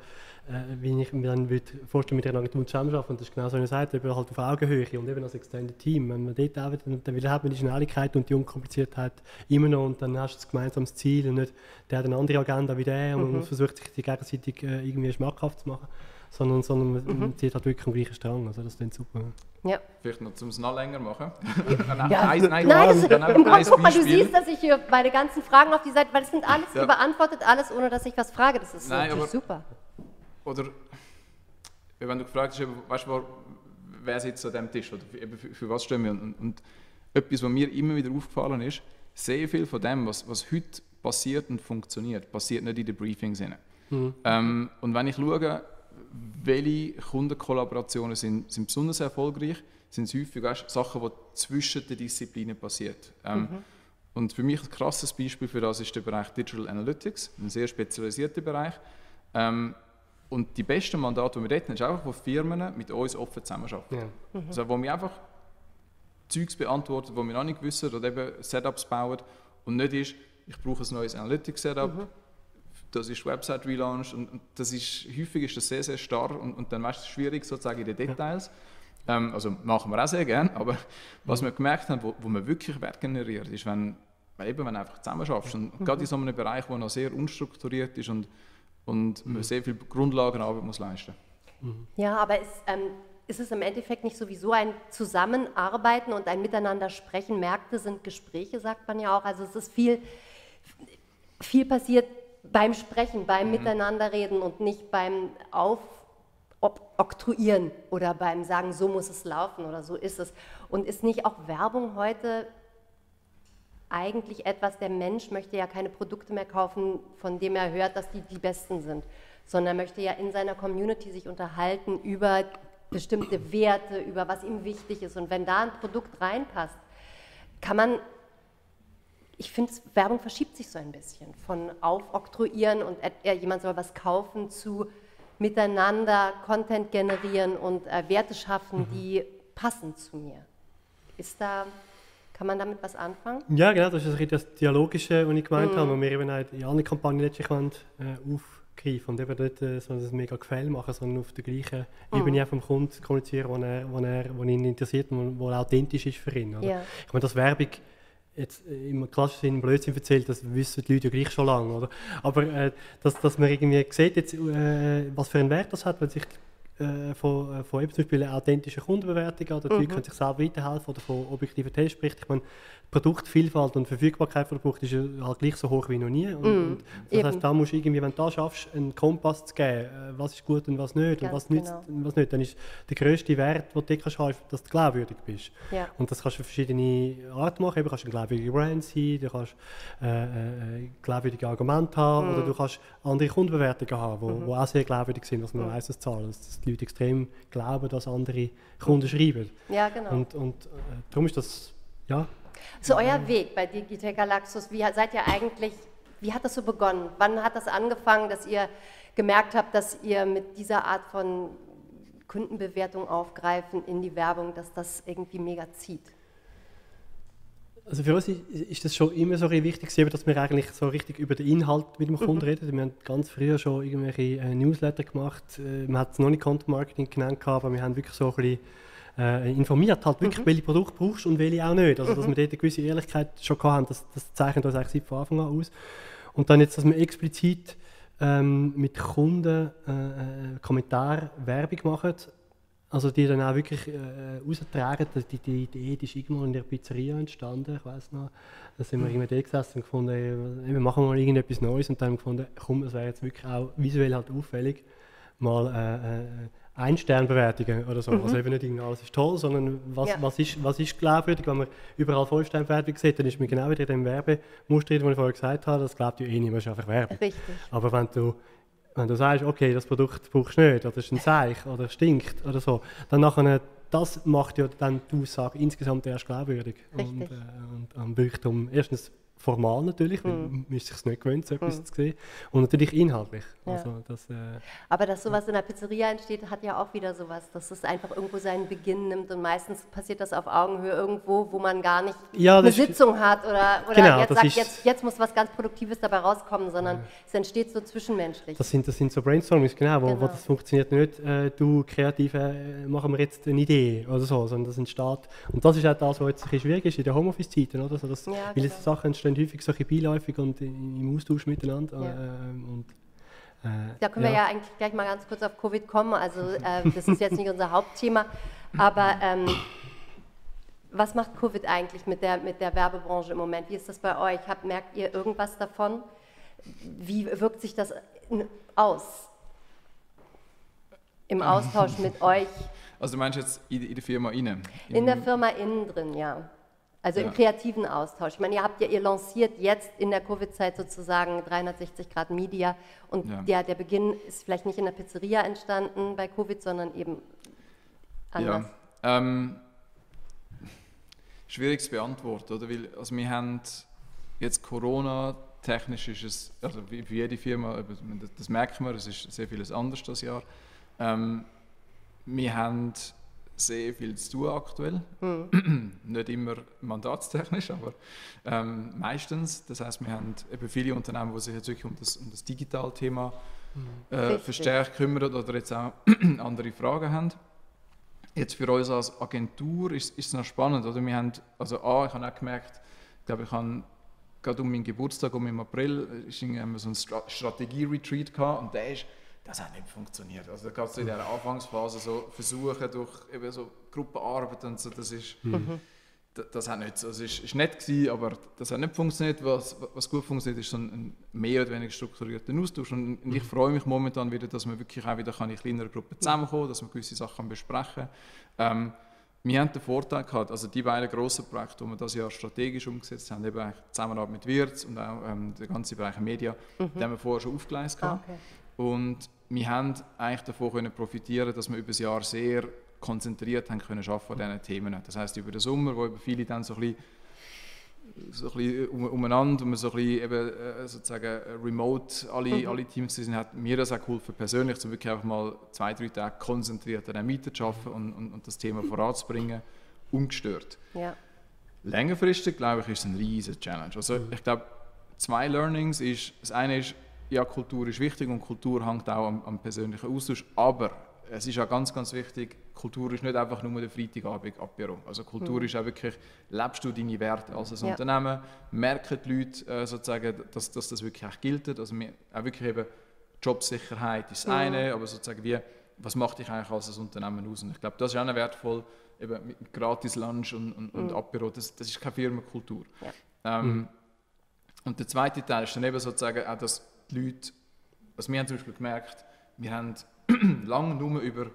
Äh, wie ich mir dann würde vorstellen mit einer Agentur zusammenarbeiten. Und das ist genau so, wie ihr sagt, eben halt auf Augenhöhe und eben als Extended Team. Wenn man dort arbeitet, dann, dann hat man die Schnelligkeit und die Unkompliziertheit immer noch und dann hast du das gemeinsames Ziel und nicht der hat eine andere Agenda wie der und man versucht sich die gegenseitig äh, irgendwie schmackhaft zu machen. Sondern, sondern man, man zieht halt wirklich am gleichen Strang. Also das klingt super. Ja. Vielleicht noch, um es noch länger machen. nein, Ja, nein, nein, Nein, das, dann im Grunde, ein guck mal, du siehst, dass ich hier meine ganzen Fragen auf die Seite, weil es sind alles Ja. beantwortet alles, ohne dass ich was frage. Das ist Nein, natürlich aber- super. Oder wenn du gefragt hast, weißt du, wer- sitzt an diesem Tisch oder für, für, was stehen wir? Und, und etwas, was mir immer wieder aufgefallen ist, sehr viel von dem, was, was heute passiert und funktioniert, passiert nicht in den Briefings. rein. Ähm, und wenn ich schaue, welche Kundenkollaborationen sind, sind besonders erfolgreich, sind es häufig weißt, Sachen, die zwischen den Disziplinen passiert. Ähm, Und für mich ein krasses Beispiel für das ist der Bereich Digital Analytics, ein sehr spezialisierter Bereich. Ähm, und die besten Mandate, die wir dort haben, ist einfach, wo Firmen mit uns offen zusammenarbeiten. Ja. Also wo wir einfach Zeugs beantworten, wo wir noch nicht wissen oder eben Setups bauen. Und nicht ist, ich brauche ein neues Analytics-Setup, das ist Website Relaunch und, und das ist, häufig ist das sehr, sehr starr und, und dann weißt du, schwierig sozusagen in den Details. Ähm, also machen wir auch sehr gerne, aber was wir gemerkt haben, wo, wo man wirklich Wert generiert, ist, wenn, eben, wenn du einfach zusammen schaffst und, und gerade in so einem Bereich, der noch sehr unstrukturiert ist und, und man sehr viel Grundlagenarbeit muss leisten Ja, aber ist, ähm, ist es im Endeffekt nicht sowieso ein Zusammenarbeiten und ein Miteinander sprechen? Märkte sind Gespräche, sagt man ja auch. Also es ist viel, viel passiert beim Sprechen, beim Miteinanderreden und nicht beim Aufoktroyieren oder beim Sagen, so muss es laufen oder so ist es. Und ist nicht auch Werbung heute eigentlich etwas, der Mensch möchte ja keine Produkte mehr kaufen, von dem er hört, dass die die besten sind, sondern er möchte ja in seiner Community sich unterhalten über bestimmte Werte, über was ihm wichtig ist. Und wenn da ein Produkt reinpasst, kann man, ich finde, Werbung verschiebt sich so ein bisschen von aufoktroyieren und äh, jemand soll was kaufen zu miteinander Content generieren und äh, Werte schaffen, die passen zu mir. Ist da, kann man damit was anfangen? Ja, genau, das ist das Dialogische, was ich gemeint Mhm. habe, was wir eben auch in allen Kampagnen letztlich wollen, äh, aufgreifen und eben nicht äh, so ein mega Gefäll machen, sondern auf der gleichen Mhm. Ebene auch vom Kunden kommunizieren, wo, er, wo, er, wo ihn interessiert und wo, wo authentisch ist für ihn. Ja. Ich meine, dass Werbung jetzt äh, im klassischen Sinne Blödsinn erzählt, das wissen die Leute ja gleich schon lange, oder? Aber äh, dass, dass man irgendwie sieht, jetzt, äh, was für einen Wert das hat, wenn sich äh, von, äh, von eben zum Beispiel einer authentischen Kundenbewertung oder die Leute können sich selber weiterhelfen oder von objektiven Tests spricht. Ich meine, Produktvielfalt und Verfügbarkeit von Produkt ist halt gleich so hoch wie noch nie. Und, und das heißt, da musst du irgendwie, wenn du da schaffst, einen Kompass zu geben, äh, was ist gut und was nicht Ganz und was nützt genau. und was nicht, dann ist der grösste Wert, den du kannst haben, dass du glaubwürdig bist. Ja. Und das kannst du auf verschiedene Arten machen. Eben, kannst du eine glaubwürdige Brand sein, du kannst äh, äh, glaubwürdige Argumente haben oder du kannst andere Kundenbewertungen haben, die wo auch sehr glaubwürdig sind, dass man weiss, dass Zahlen, dass dass die Leute extrem glauben, dass andere Kunden schreiben. Ja, genau. Und, und äh, darum ist das, ja, So euer Weg bei Digitec Galaxus, wie seid ihr eigentlich, wie hat das so begonnen? Wann hat das angefangen, dass ihr gemerkt habt, dass ihr mit dieser Art von Kundenbewertung aufgreifen in die Werbung, dass das irgendwie mega zieht? Also für uns ist, das schon immer so wichtig, dass wir eigentlich so richtig über den Inhalt mit dem Kunden reden. Wir haben ganz früher schon irgendwelche äh, Newsletter gemacht. Äh, man hat es noch nicht Content Marketing genannt, aber wir haben wirklich so ein bisschen äh, informiert, halt wirklich, welche Produkte brauchst und welche auch nicht. Also dass wir dort eine gewisse Ehrlichkeit schon hatten, das, das zeichnet uns eigentlich seit von Anfang an aus. Und dann jetzt, dass wir explizit ähm, mit Kunden äh, äh, Kommentar Werbung machen, also die dann auch wirklich äh, raustragen. Die, die Idee die ist irgendwo in der Pizzeria entstanden, ich weiß noch. Da sind wir Mhm. irgendwie da gesessen und gefunden, ey, wir machen mal irgendetwas Neues und dann haben wir gefunden, komm, es wäre jetzt wirklich auch visuell halt auffällig, mal äh, äh, Ein-Stern-Bewertungen oder so. Also eben nicht irgendwie alles ist toll, sondern was, Mhm. Ja. was, ist, was ist glaubwürdig. Wenn man überall Vollsternbewertung sieht, dann ist man genau wieder in dem Werbemuster, das ich vorher gesagt habe, das glaubt ja eh niemand, ist einfach Werbung. Richtig. Aber wenn du, wenn du sagst, okay, das Produkt brauchst du nicht, oder es ist ein Seich, oder stinkt, oder so, dann nachher, das macht ja dann die Aussage insgesamt erst glaubwürdig. Und, Richtig. äh, und, und wirkt um, erstens formal natürlich, weil Mhm. man ist sich nicht gewöhnt, so etwas zu sehen, und natürlich inhaltlich. Ja. Also, das, äh, Aber dass sowas in der Pizzeria entsteht, hat ja auch wieder sowas, dass es einfach irgendwo seinen Beginn nimmt und meistens passiert das auf Augenhöhe irgendwo, wo man gar nicht Ja, eine ist- Sitzung hat oder, oder Genau, jetzt sagt, ist- jetzt, jetzt muss was ganz Produktives dabei rauskommen, sondern es entsteht so zwischenmenschlich. das, sind, das sind so Brainstormings, genau, wo, wo Genau. das funktioniert nicht, äh, du Kreative, äh, machen wir jetzt eine Idee oder so, sondern das entsteht, und das ist auch das, was jetzt ein bisschen schwierig ist in der Homeoffice-Zeiten, oder? So, dass, Ja, weil genau. diese Sachen entstehen häufig solche beiläufig und in- im Austausch miteinander. Ja. ähm, und, äh, Da können wir ja eigentlich gleich mal ganz kurz auf Covid kommen. Also äh, das ist jetzt nicht unser Hauptthema, aber ähm, was macht Covid eigentlich mit der, mit der Werbebranche im Moment? Wie ist das bei euch? Habt, merkt ihr irgendwas davon? Wie wirkt sich das aus? Im Austausch mit euch Also du meinst jetzt in, in der Firma rein? in der Firma innen drin, ja. Also im Ja. kreativen Austausch. Ich meine, ihr habt ja, ihr lanciert jetzt in der Covid-Zeit sozusagen 360 Grad Media und Ja. der, der Beginn ist vielleicht nicht in der Pizzeria entstanden bei Covid, sondern eben anders. Ja, ähm, schwierig zu beantworten, oder? Weil, also wir haben jetzt Corona, technisch ist es, also wie für jede Firma, das merkt man, es ist sehr vieles anders das Jahr. Ähm, wir haben sehr viel zu tun aktuell. Nicht immer mandatstechnisch, aber ähm, meistens. Das heißt, wir haben eben viele Unternehmen, die sich jetzt wirklich um das, um das Digitalthema äh, Richtig. verstärkt kümmern oder jetzt auch andere Fragen haben. Jetzt für uns als Agentur ist, ist es noch spannend. Oder? Wir haben, also A, ich habe auch gemerkt, ich glaube, ich habe gerade um meinen Geburtstag, um im April, äh, ist irgendwie- haben wir so einen Stra Strategie-Retreat gehabt und der ist, das hat nicht funktioniert. Also da gab es so in dieser Anfangsphase so Versuche durch eben so Gruppenarbeit und so, das ist, da- das hat nicht, also es ist, ist nett gewesen, aber das hat nicht funktioniert. Was, was gut funktioniert, ist so ein, mehr oder weniger strukturierter Austausch und, ich freue mich momentan wieder, dass wir wirklich auch wieder kann in kleineren Gruppen zusammenkommen, dass wir gewisse Sachen besprechen ähm, wir haben den Vorteil gehabt, also die beiden grossen Projekte, die wir das Jahr strategisch umgesetzt haben, eben die Zusammenarbeit mit Wirtz und auch ähm, der ganze Bereich Media, den haben wir vorher schon aufgeleistet. Ah, okay. Und wir haben eigentlich davon können profitieren, dass wir über das Jahr sehr konzentriert haben können arbeiten an diesen Themen. Das heißt über den Sommer, wo viele dann so ein bisschen so ein bisschen um, umeinander und wir so ein bisschen eben, äh, sozusagen remote alle, alle Teams sind, hat mir das auch geholfen persönlich, um wirklich einfach mal zwei, drei Tage konzentriert an einem Mieter zu arbeiten und, und, und das Thema voranzubringen, ungestört. Ja. Längerfristig, glaube ich, ist es ein riesen Challenge. Also ich glaube, zwei Learnings ist, das eine ist, ja, Kultur ist wichtig und Kultur hängt auch am, am persönlichen Austausch, aber es ist auch ganz, ganz wichtig, Kultur ist nicht einfach nur der Freitagabend Apero. Also Kultur ist auch wirklich, lebst du deine Werte als ein Ja. Unternehmen, merken die Leute äh, sozusagen, dass, dass das wirklich auch gilt. Also wir, auch wirklich eben Jobsicherheit ist das eine, aber sozusagen wie, was macht dich eigentlich als ein Unternehmen aus? Und ich glaube, das ist auch wertvoll, eben mit gratis Lunch und, und, und Apero, das, das ist keine Firmenkultur. Ja. Ähm, Und der zweite Teil ist dann eben sozusagen auch, dass die Leute, also wir haben zum Beispiel gemerkt, wir haben lange nur über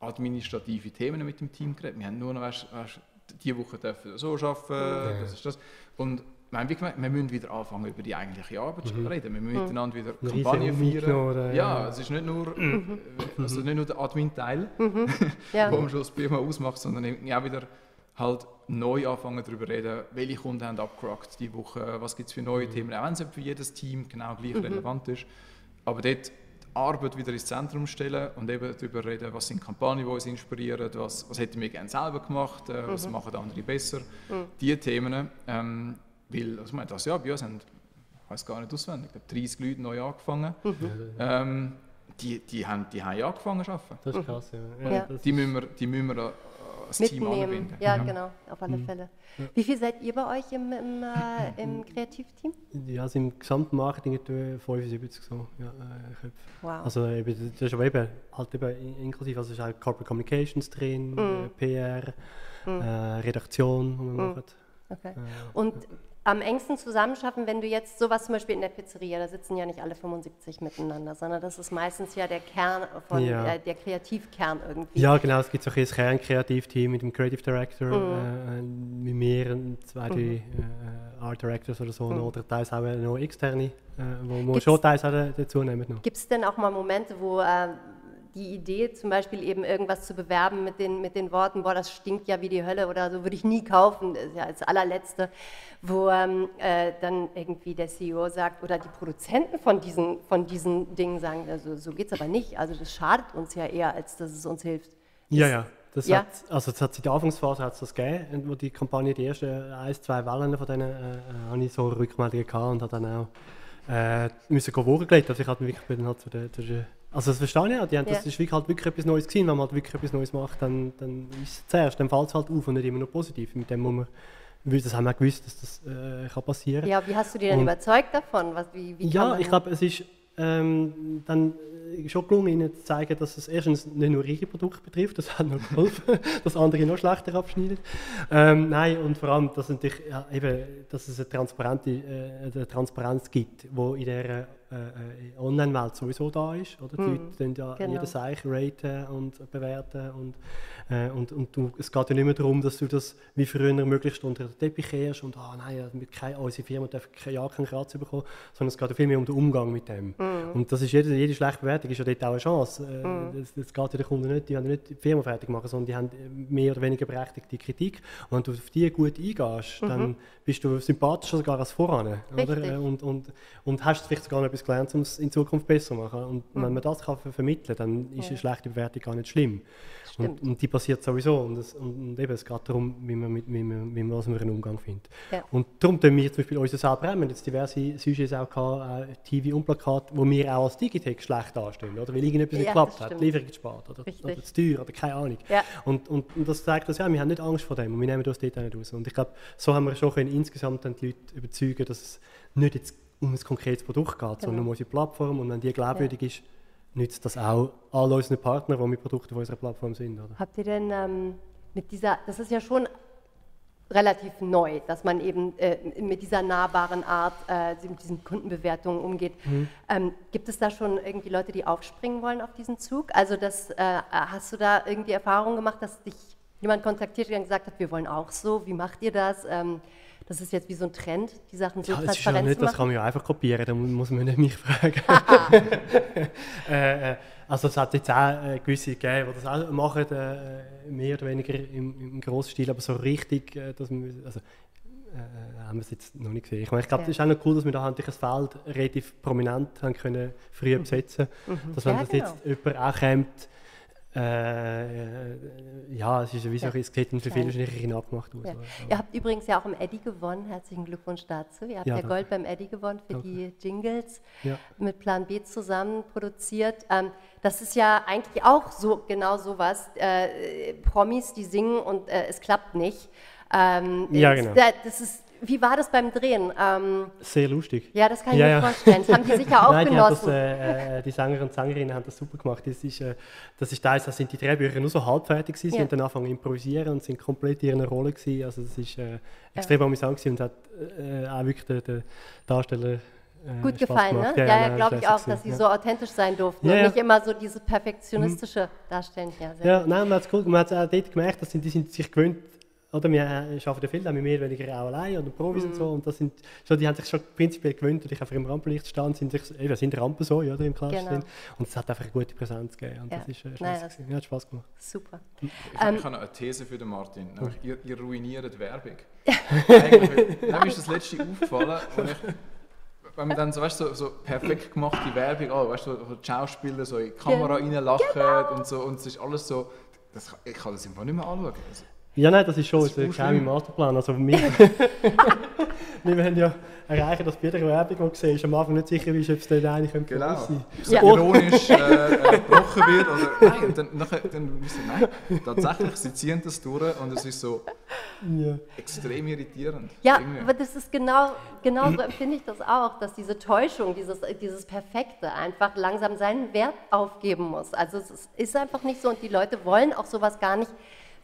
administrative Themen mit dem Team geredet. Wir haben nur noch, weißt, weißt, diese Woche dürfen wir so arbeiten, das ist das. Und wir haben wie gemerkt, wir müssen wieder anfangen, über die eigentliche Arbeit zu reden. Wir müssen miteinander wieder Eine Kampagnen feiern. Ja, ja. es ist nicht nur, äh, also nicht nur der Admin-Teil, Ja. wo am Schluss die Firma ausmacht, sondern auch wieder halt neu anfangen darüber reden, welche Kunden haben abgerockt die Woche, was gibt es für neue Themen, auch wenn es nicht für jedes Team genau gleich relevant ist. Aber dort die Arbeit wieder ins Zentrum stellen und eben darüber reden, was sind Kampagnen, die uns inspirieren, was, was hätten wir gerne selber gemacht, äh, was machen andere besser. Diese Themen, ähm, weil, also ich meine, das Jahr bei uns haben, ich weiß gar nicht auswendig, ich glaube 30 Leute neu angefangen. Ähm, die, die, haben, die haben ja angefangen zu arbeiten. Das ist krass, ja. Ja. Die müssen wir, die müssen wir an, das Team mitnehmen. anbinden. Ja, genau, auf alle Mhm. Fälle. Wie viel seid ihr bei euch im, im, äh, im Kreativteam? Ja, also im gesamten Marketing etwa 75 so, ja, äh, Köpfe. Wow. Also eben, das ist aber eben, halt eben in- inklusive, also es ist auch Corporate Communications drin, Mhm. äh, PR, äh, Redaktion, die wir machen. okay. Äh, Und am engsten zusammenschaffen, wenn du jetzt sowas zum Beispiel in der Pizzeria, da sitzen ja nicht alle 75 miteinander, sondern das ist meistens ja der Kern von, Ja. äh, der Kreativkern irgendwie. Ja, genau, es gibt so ein Kernkreativteam mit dem Creative Director, Mhm. äh, mit mir zwei, drei äh, Art Directors oder so, noch, oder teils auch noch externe, äh, wo Mhm. Gibt's- schon teils auch da- dazu nehmen. Gibt es denn auch mal Momente, wo äh, die Idee, zum Beispiel eben irgendwas zu bewerben mit den, mit den Worten, boah, das stinkt ja wie die Hölle oder so, würde ich nie kaufen, das ist ja als allerletzte, wo ähm, äh, dann irgendwie der CEO sagt oder die Produzenten von diesen, von diesen Dingen sagen, also so geht es aber nicht, also das schadet uns ja eher, als dass es uns hilft. Ja, Ist- ja. Das Ja. Hat, also es hat seit der Anfangsphase hat's das gegeben, wo die Kampagne, die ersten ein, zwei Wellen von denen, äh, äh, habe ich so Rückmeldungen gehabt und habe dann auch äh, müssen gehen. Also ich hatte wirklich bin halt zu der, zu der also das verstehe ich auch, die haben, das Ja. ist halt wirklich etwas Neues gewesen. Wenn man halt wirklich etwas Neues macht, dann, dann ist es zuerst, dann fällt es halt auf und nicht immer nur positiv. Mit dem, wo man, das haben wir auch gewusst, dass das äh, kann passieren Ja, wie hast du dich Und- überzeugt davon? Was, wie, wie kann ja, ich glaube, es ist ähm, dann äh, schon gelungen, ihnen zu zeigen, dass es erstens nicht nur ihre Produkte betrifft, das hat noch geholfen, dass andere noch schlechter abschneiden. Ähm, nein, und vor allem, dass, natürlich, ja, eben, dass es eine, transparente, äh, eine Transparenz gibt, die in der äh, äh, Online-Welt sowieso da ist. Oder? Die Mhm, Leute ja genau. jedes Seich raten und bewerten. Und, äh, und, und du, es geht ja nicht mehr darum, dass du das wie früher möglichst unter den Teppich kehrst und ah, nein, mit kein, unsere Firma darf kein, ja keinen Kratz bekommen, sondern es geht ja viel mehr um den Umgang mit dem. Mhm. Und das ist jede, jede schlechte Bewertung ist ja dort auch eine Chance. Äh, Das, das geht ja den Kunden nicht, die haben nicht die Firma fertig machen, sondern die haben mehr oder weniger berechtigte Kritik. Und wenn du auf die gut eingehst, dann bist du sympathischer sogar als voran. Oder? Mhm. Äh, Und, und, und hast vielleicht sogar noch etwas gelernt, um es in Zukunft besser zu machen. Und Mhm. wenn man das kann ver vermitteln kann, dann ist eine schlechte Bewertung gar nicht schlimm. Stimmt. Und, und die passiert sowieso. Und, es, und, eben, es geht darum, wie man, mit, wie man, wie man was man einen Umgang findet. Ja. Und darum tun wir zum Beispiel uns selber auch. Wir haben jetzt diverse Sujets auch gehabt, äh, TV und Plakat, wo wir auch als Digitech schlecht dastehen. Oder? Weil irgendetwas nicht Ja, geklappt das hat, die Lieferung spät oder, Richtig. oder zu teuer oder keine Ahnung. Ja. Und, und, und das zeigt uns, ja, wir haben nicht Angst vor dem und wir nehmen uns dort auch nicht raus. Und ich glaube, so haben wir schon können insgesamt dann die Leute überzeugen, dass es nicht jetzt um ein konkretes Produkt geht, sondern Genau. um unsere Plattform. Und wenn die glaubwürdig ist, nützt das auch all unseren Partnern, die mit Produkten auf unserer Plattform sind. Oder? Habt ihr denn ähm, mit dieser, das ist ja schon relativ neu, dass man eben äh, mit dieser nahbaren Art, äh, mit diesen Kundenbewertungen umgeht. Mhm. Ähm, gibt es da schon irgendwie Leute, die aufspringen wollen auf diesen Zug? Also das, äh, hast du da irgendwie Erfahrungen gemacht, dass dich jemand kontaktiert hat und gesagt hat, wir wollen auch so, wie macht ihr das? Ähm, das ist jetzt wie so ein Trend, die Sachen so Ja, das ist ja transparent nicht, zu das machen. kann man ja einfach kopieren, da mu- muss man nicht mich fragen. äh, äh, also es hat jetzt auch äh, gewisse gegeben, die das auch machen, mehr oder weniger im, im grossen Stil, aber so richtig, dass man, also, äh, haben wir es jetzt noch nicht gesehen. Ich, meine, ich glaube, Ja. das ist auch noch cool, dass wir da halt ein Feld relativ prominent haben können früher besetzen Dass wenn Ja, das genau. jetzt jemand auch kommt, äh, äh, ja, es ist ja wie so, Ja. es dann für viele Klein. wahrscheinlich abgemacht aus. Ja. Ihr habt übrigens ja auch im Eddy gewonnen. Herzlichen Glückwunsch dazu. Ihr habt ja, Ja. Gold beim Eddy gewonnen für Danke. die Jingles Ja. mit Plan B zusammen produziert. Ähm, das ist ja eigentlich auch so genau sowas. Äh, Promis, die singen und äh, es klappt nicht. Ähm, Ja, genau. da- Das ist, wie war das beim Drehen? Ähm, Sehr lustig. ja, das kann ich Ja, mir ja. vorstellen. Das haben die sicher auch Nein, die, haben das, genossen. äh, äh, die Sänger und Sängerinnen haben das super gemacht. Das ist, äh, das ist teils, das sind die Drehbücher nur so halbfertig gewesen. Sie Ja. haben dann angefangen zu improvisieren und sind komplett in ihrer Rolle gewesen. Also das ist äh, extrem amüsant gewesen und hat äh, auch wirklich den, den Darsteller äh, Gut Spaß gefallen, ne? gemacht. Ja, ja, nein, glaube ich auch, dass sie gewesen, so authentisch sein durften Ja, und ja. nicht immer so dieses perfektionistische darstellen. Ja, Ja, nein, man hat es cool, man hat auch dort gemerkt, dass sie, die sind sich gewöhnt, oder wir äh, arbeiten ja viel auch mit mehr oder weniger auch allein oder Profis Mhm. und so und das sind, schon, die haben sich schon prinzipiell gewöhnt, dass ich einfach im Rampenlicht stand, sind sich, eben, sind Rampen so, ja, oder im Klasse Genau. sind und es hat einfach eine gute Präsenz gegeben und Ja. das ist äh, Nein, scheiße das- ja, hat Spaß gemacht. Super. Ich, Ähm, ich habe noch eine These für den Martin. Nämlich, ihr, ihr ruiniert Werbung. Eigentlich, mir ist das letzte aufgefallen, wenn man dann so, weißt, so, so perfekt gemachte Werbung, oh, weißt, so, so die Schauspieler so in die Kamera reinlachen Genau. und so, und es ist alles so, das, ich kann das einfach nicht mehr anschauen. Also, Ja, nein, das ist schon Das ist ein geheime urschlimm. Masterplan. Also wir, wir wollen ja erreichen, dass bei jeder Werbung, die du siehst, am Anfang nicht sicher bist, ob es dort könnte Genau. sein so Ja. ironisch äh, äh, gebrochen wird. Oder, nein, und dann, nachher, dann wissen wir, nein, tatsächlich, sie ziehen das durch und es ist so Ja. extrem irritierend. Ja, Irgendwie. aber das ist genau, genau so empfinde ich das auch, dass diese Täuschung, dieses, dieses Perfekte einfach langsam seinen Wert aufgeben muss. Also es ist- ist einfach nicht so und die Leute wollen auch sowas gar nicht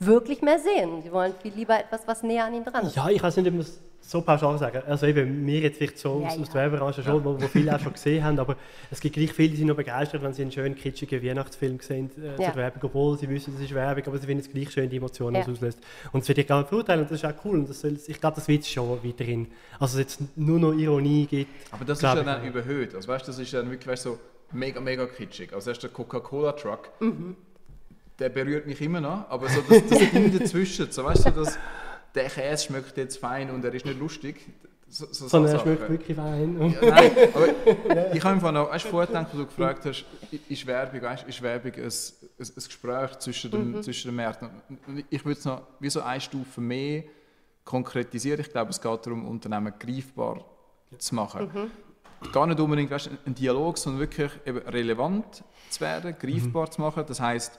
wirklich mehr sehen. Sie wollen viel lieber etwas, was näher an ihnen dran ist. Ja, ich weiß nicht, ob man es so pauschal sagen Also eben, wir jetzt vielleicht so Ja, aus, ja. aus der Werbebranche schon, wo, wo viele auch schon gesehen haben, aber es gibt gleich viele, die sind noch begeistert, wenn sie einen schönen, kitschigen Weihnachtsfilm sehen äh, Ja. zur Werbung, obwohl sie wissen, das ist Werbung, aber sie finden es gleich schön, die Emotionen, die Ja. es auslöst. Und das will ich gar nicht verurteilen und das ist auch cool und das soll, ich glaube, das wird es schon weiterhin. Also es jetzt nur noch Ironie gibt. Aber das glaub ist ja dann auch. überhöht. Also weißt, das ist dann wirklich weißt, so mega, mega kitschig. Also erst der Coca-Cola-Truck, Mhm. Der berührt mich immer noch, aber so das, das Ding dazwischen, so weißt du, das, der Käse schmeckt jetzt fein und er ist nicht lustig. So, so, Sondern er schmeckt wirklich fein. Ja, nein, aber ich habe einfach noch, weißt du, vorher gedacht, wo du gefragt hast, ist Werbung, weißt, ist Werbung ein, ein, ein Gespräch zwischen, dem, zwischen den Märkten? Ich würde es noch wie so eine Stufe mehr konkretisieren. Ich glaube, es geht darum, Unternehmen greifbar zu machen. Gar nicht unbedingt weißt, ein Dialog, sondern wirklich eben relevant zu werden, greifbar zu machen. Das heißt,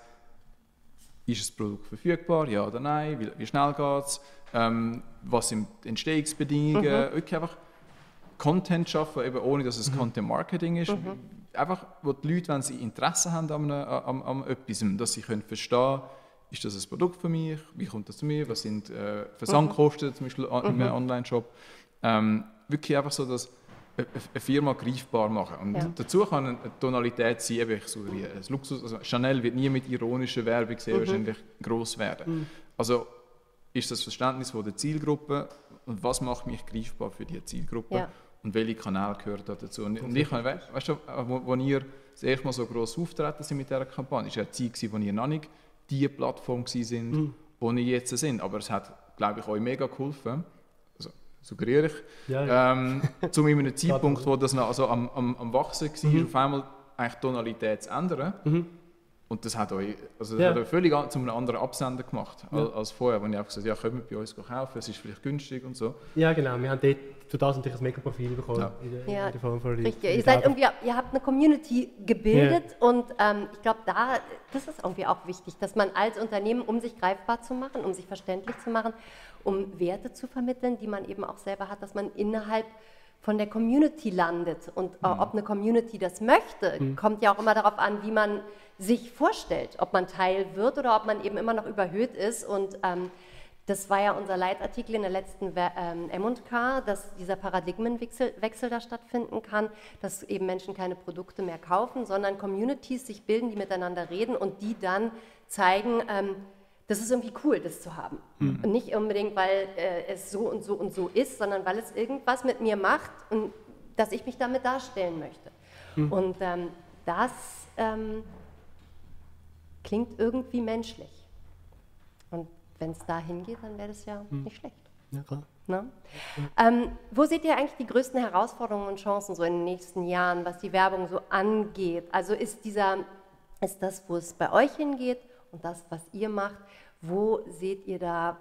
ist das Produkt verfügbar, ja oder nein, wie, wie schnell geht es, ähm, was sind die Entstehungsbedingungen, wirklich einfach Content schaffen, eben ohne dass es Content Marketing ist. Einfach, wo die Leute, wenn sie Interesse haben an, einem, an, an etwas, dass sie können verstehen ist das ein Produkt für mich, wie kommt das zu mir, was sind äh, Versandkosten zum Beispiel an- in einem Online-Shop. Ähm, wirklich einfach so, dass eine eine Firma greifbar machen. Und Ja. dazu kann eine Tonalität sein, eben, ich suche hier ein Luxus, also Chanel wird nie mit ironischer Werbung sehr wahrscheinlich groß werden. Also ist das Verständnis von der Zielgruppe und was macht mich greifbar für die Zielgruppe Ja. und welche Kanäle gehört da dazu. Und, und ich habe, we- weißt du, wo, wo ihr das erste Mal so gross auftreten sind mit dieser Kampagne, ist ja die Zeit, gewesen, wo ihr noch nicht die Plattform sind, wo ihr jetzt sind. Aber es hat, glaube ich, euch mega geholfen, suggeriere ich, Ja, ja. ähm, zu einem Zeitpunkt, wo das noch also am, am, am Wachsen war, auf einmal eigentlich die Tonalität zu ändern. Und das hat euch, also das Ja. hat euch völlig an, zu einem anderen Absender gemacht als, als vorher, wo ich einfach gesagt habe, ja, ihr bei uns kaufen, es ist vielleicht günstig und so. ja, genau. Wir haben dort für das natürlich ein Mega-Profil bekommen. Ja. In, der, Ja, in der Form von Richtig. Ihr, seid irgendwie, ihr habt eine Community gebildet und ähm, ich glaube, da, das ist irgendwie auch wichtig, dass man als Unternehmen, um sich greifbar zu machen, um sich verständlich zu machen, um Werte zu vermitteln, die man eben auch selber hat, dass man innerhalb von der Community landet. Und äh, ob eine Community das möchte, kommt ja auch immer darauf an, wie man sich vorstellt, ob man Teil wird oder ob man eben immer noch überhöht ist. Und ähm, das war ja unser Leitartikel in der letzten ähm, M&K, dass dieser Paradigmenwechsel Wechsel da stattfinden kann, dass eben Menschen keine Produkte mehr kaufen, sondern Communities sich bilden, die miteinander reden und die dann zeigen, ähm, das ist irgendwie cool, das zu haben. Und nicht unbedingt, weil äh, es so und so und so ist, sondern weil es irgendwas mit mir macht und dass ich mich damit darstellen möchte. Und ähm, das ähm, klingt irgendwie menschlich. Und wenn es dahin geht, dann wäre das ja nicht schlecht. Ja, klar. Ne? Ähm, wo seht ihr eigentlich die größten Herausforderungen und Chancen so in den nächsten Jahren, was die Werbung so angeht? Also ist dieser, ist das, wo es bei euch hingeht und das, was ihr macht, wo seht ihr da,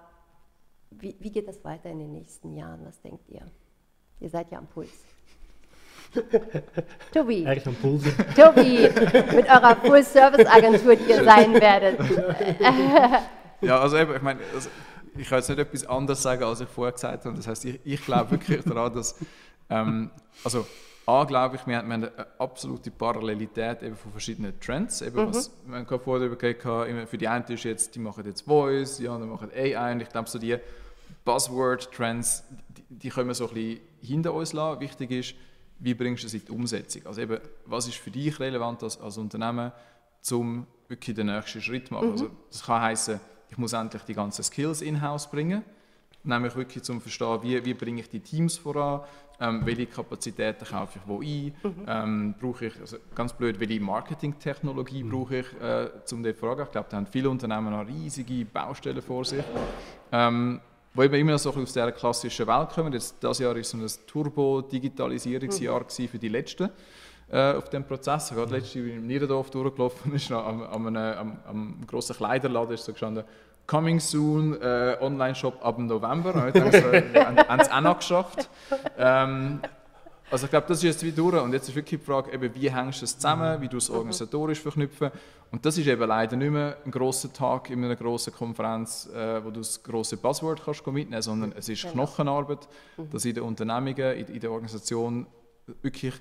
wie, wie geht das weiter in den nächsten Jahren? Was denkt ihr? Ihr seid ja am Puls. Tobi, ist am Puls. Tobi, mit eurer Full-Service-Agentur, die ihr sein werdet. Ja, also eben, ich meine, also, ich kann jetzt nicht etwas anderes sagen, als ich vorher gesagt habe. Das heißt, ich, ich glaube wirklich daran, dass, ähm, also A, glaube ich, wir haben, wir haben eine absolute Parallelität eben von verschiedenen Trends. Eben, was, wir haben gerade vorher darüber für die einen ist jetzt, die machen jetzt Voice, die anderen machen AI. Und ich glaube, so die Buzzword-Trends, die, die können wir so ein bisschen hinter uns lassen. Wichtig ist, wie bringst du es in die Umsetzung? Also eben, was ist für dich relevant als, als Unternehmen, um wirklich den nächsten Schritt zu machen? Also, das kann heißen, ich muss endlich die ganzen Skills in-house bringen, nämlich wirklich zum Verstehen, wie, wie bringe ich die Teams voran, ähm, welche Kapazitäten kaufe ich wo ein, ähm, brauche ich, also ganz blöd, welche Marketingtechnologie brauche ich, äh, um das voranzugehen. Ich glaube, da haben viele Unternehmen noch riesige Baustellen vor sich. Ähm, wo eben immer noch so aus dieser klassischen Welt kommen. Jetzt, das Jahr war so ein Turbo-Digitalisierungsjahr gewesen für die Letzten äh, auf dem Prozess. Gerade letztes Jahr bin ich in Niederdorf durchgelaufen, ist noch am, am, einem- am, am grossen Kleiderladen ist so gestanden, Coming soon, äh, Online-Shop ab November. Heute haben sie es auch noch geschafft. Ähm, also ich glaube, das ist jetzt wie durch und jetzt ist wirklich die Frage, eben, wie hängst du es zusammen, wie du es organisatorisch verknüpfen und das ist eben leider nicht mehr ein grosser Tag in einer grossen Konferenz, äh, wo du das grosse Buzzword kannst mitnehmen sondern es ist genau. Knochenarbeit, mhm. dass in den Unternehmungen, in, in der Organisation wirklich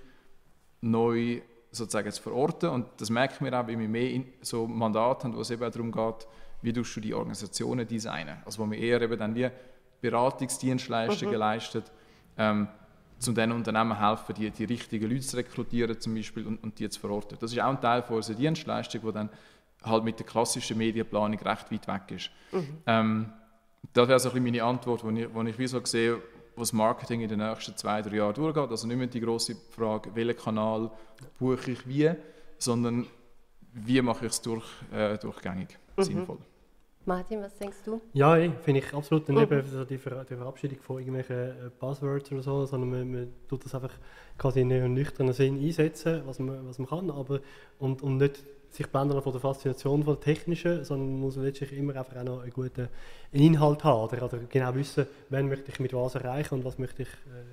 neu sozusagen zu verorten und das merken wir auch, wenn wir mehr in so Mandate haben, wo es eben darum geht, wie du die Organisationen designen. Also wo wir eher eben dann wie Beratungsdienstleistungen mhm. leistet, ähm, zu den Unternehmen helfen, die, die richtigen Leute zu rekrutieren zum Beispiel und, und die zu verorten. Das ist auch ein Teil von unserer Dienstleistung, die dann halt mit der klassischen Medienplanung recht weit weg ist. Mhm. Ähm, das wäre so ein bisschen meine Antwort, wo ich, wo ich wie so sehe, wo das Marketing in den nächsten zwei, drei Jahren durchgeht. Also nicht mehr die große Frage, welchen Kanal buche ich wie, sondern wie mache ich es durch, äh, durchgängig mhm. sinnvoll. Martin, was denkst du? Ja, finde ich absolut nicht mhm. so die, Ver die, Verabschiedung von irgendwelchen äh, Buzzwords oder so, sondern man, man tut das einfach quasi in einem nüchternen Sinn einsetzen, was man, was man kann, aber und, und nicht sich blenden von der Faszination von der Technischen, sondern man muss letztlich immer einfach auch noch einen guten Inhalt haben oder, oder genau wissen, wann möchte ich mit was erreichen und was möchte ich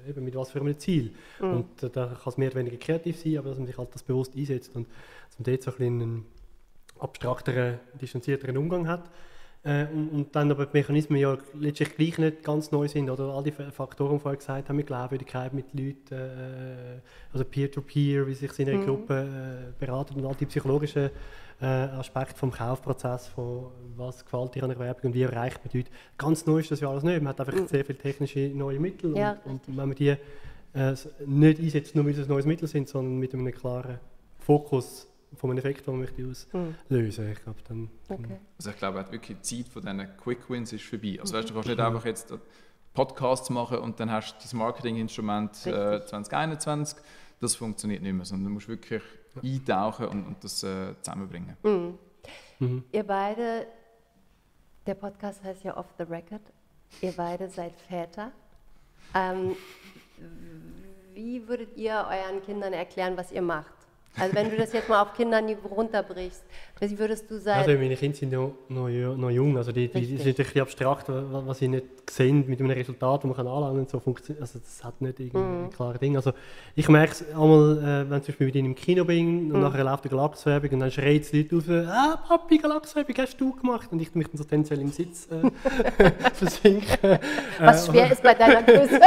äh, eben mit was für einem Ziel. Mhm. Und äh, da kann es mehr oder weniger kreativ sein, aber dass man sich halt das bewusst einsetzt und dass man dort so ein bisschen einen abstrakteren, distanzierteren Umgang hat. Äh, und, und, dann aber die Mechanismen ja letztlich gleich nicht ganz neu sind oder all die Faktoren, die vorher gesagt haben, mit Glaubwürdigkeit, mit Leuten, äh, also Peer-to-Peer, -Peer, wie sich in einer mhm. Gruppe äh, beraten und all die psychologischen äh, Aspekte vom Kaufprozess, von was gefällt dir an der Werbung und wie erreicht man Leute. Ganz neu ist das ja alles nicht, man hat einfach mhm. sehr viele technische neue Mittel ja, und, und, wenn man die äh, nicht einsetzt, nur weil es ein neues Mittel sind, sondern mit einem klaren Fokus von einem Effekt, den man auslösen möchte. Ich glaube, dann, okay. Also ich glaube, wirklich die Zeit von diesen Quick Wins ist vorbei. Also weißt, du kannst nicht einfach jetzt Podcasts machen und dann hast du das Marketinginstrument äh, 2021. Das funktioniert nicht mehr, sondern du musst wirklich eintauchen und, und das äh, zusammenbringen. Mhm. Mhm. Ihr beide, der Podcast heißt ja Off the Record, ihr beide seid Väter. Ähm, wie würdet ihr euren Kindern erklären, was ihr macht? Also wenn du das jetzt mal auf Kinderniveau runterbrichst, wie würdest du sagen? Also meine Kinder sind ja noch, noch jung, also die, die, sind ein bisschen abstrakt, was sie nicht sehen mit einem Resultat, das man anlangen kann. So funktioniert, also das hat nicht irgendwie mm. ein klares Ding. Also ich merke es einmal, äh, wenn ich zum Beispiel mit ihnen im Kino bin und mm. nachher läuft eine Galaxwerbung und dann schreit es Leute auf, ah Papi, Galaxwerbung hast du gemacht und ich mich dann so tendenziell im Sitz äh, versinken. Was schwer ist bei deiner Größe.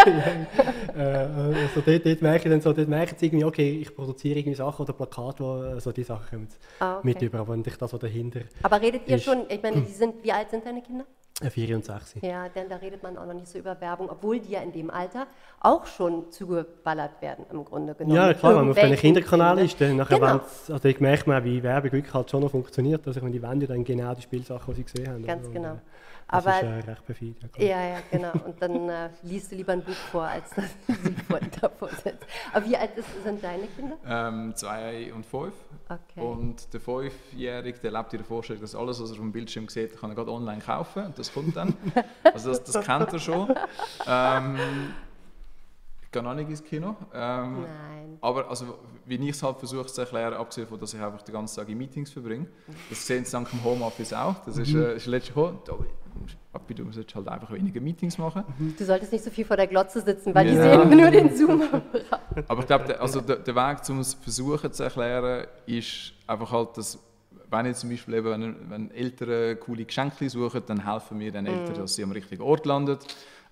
äh, also dort, dort merke ich dann so, dort merken sie irgendwie, okay, ich produziere irgendwie Sachen oder Plakat, wo äh, so die Sachen kommen ah, okay. mit über, aber nicht das, was dahinter Aber redet ihr ist. schon, ich meine, die sind, wie alt sind deine Kinder? Vier und sechs. Ja, denn da redet man auch noch nicht so über Werbung, obwohl die ja in dem Alter auch schon zugeballert werden im Grunde genommen. Ja, klar, wenn man auf einem Kinderkanal ist, dann nachher genau. also ich merke mal, wie Werbung wirklich halt schon noch funktioniert. Also die wenden dann genau die Spielsachen, die sie gesehen haben. Ganz genau. Das aber, ist äh, recht perfid. Ja, ja, ja, genau. Und dann äh, liest du lieber ein Buch vor, als dass du sie vor, davor setzt. Aber wie alt ist, sind deine Kinder? Ähm, zwei und fünf. Okay. Und der Fünfjährige, der lebt in der Vorstellung, dass alles, was er vom Bildschirm sieht, kann er gerade online kaufen. Und das kommt dann. Also das, das kennt er schon. Ähm, ich gehe noch nicht ins Kino. Ähm, Nein. Aber also, wie ich es halt versuche zu erklären, abgesehen davon, dass ich einfach den ganzen Tag in Meetings verbringe, das sehen sie dank dem Homeoffice auch. Das ist, mhm. äh, ist letztes Papi, du solltest halt einfach weniger Meetings machen. Mhm. Du solltest nicht so viel vor der Glotze sitzen, weil ja. die sehen nur den Zoom. Aber ich glaube, der, also der, der Weg, um es versuchen zu erklären, ist einfach halt, dass wenn ich zum Beispiel eben, wenn, wenn Eltern coole Geschenke suchen, dann helfen wir den Eltern, mm. dass sie am richtigen Ort landen.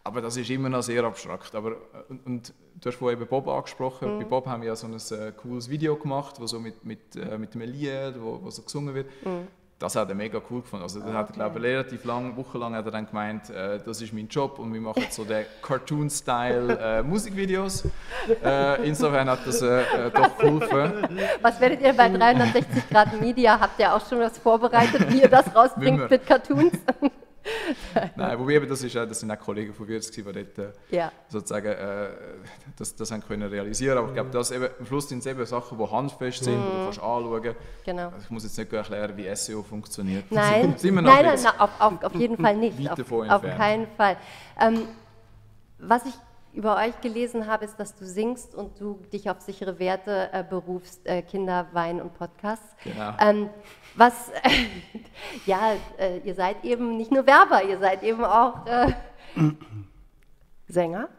Aber das ist immer noch sehr abstrakt. Aber, und, und du hast vorhin Bob angesprochen. Mm. Bei Bob haben wir ja so ein äh, cooles Video gemacht, wo so mit, mit, äh, mit einem Lied, wo, wo so gesungen wird. Mm das hat er mega cool gefunden. Also, das okay. hat er, glaube ich, relativ lang, wochenlang hat er dann gemeint, äh, das ist mein Job und wir machen so den Cartoon-Style äh, Musikvideos. Äh, insofern hat das äh, äh, doch geholfen. Was werdet ihr bei 360 Grad Media? Habt ihr auch schon was vorbereitet, wie ihr das rausbringt mit Cartoons? Nein, wobei eben, das, ist, das sind auch Kollegen von Wirtz, die dort äh, ja. sozusagen äh, das, das haben können realisieren Aber ich glaube, das eben, am Schluss sind es eben Sachen, die handfest sind, mhm. die du kannst anschauen genau. Also ich muss jetzt nicht erklären, wie SEO funktioniert. Nein, sind wir noch nein, nein, nein auf, auf, auf, jeden Fall nicht. auf, auf keinen Fall. Ähm, was ich über euch gelesen habe, ist, dass du singst und du dich auf sichere Werte äh, berufst, äh, Kinder, Wein und Podcasts. Genau. Ähm, was, ja, äh, ihr seid eben nicht nur Werber, ihr seid eben auch äh, Sänger.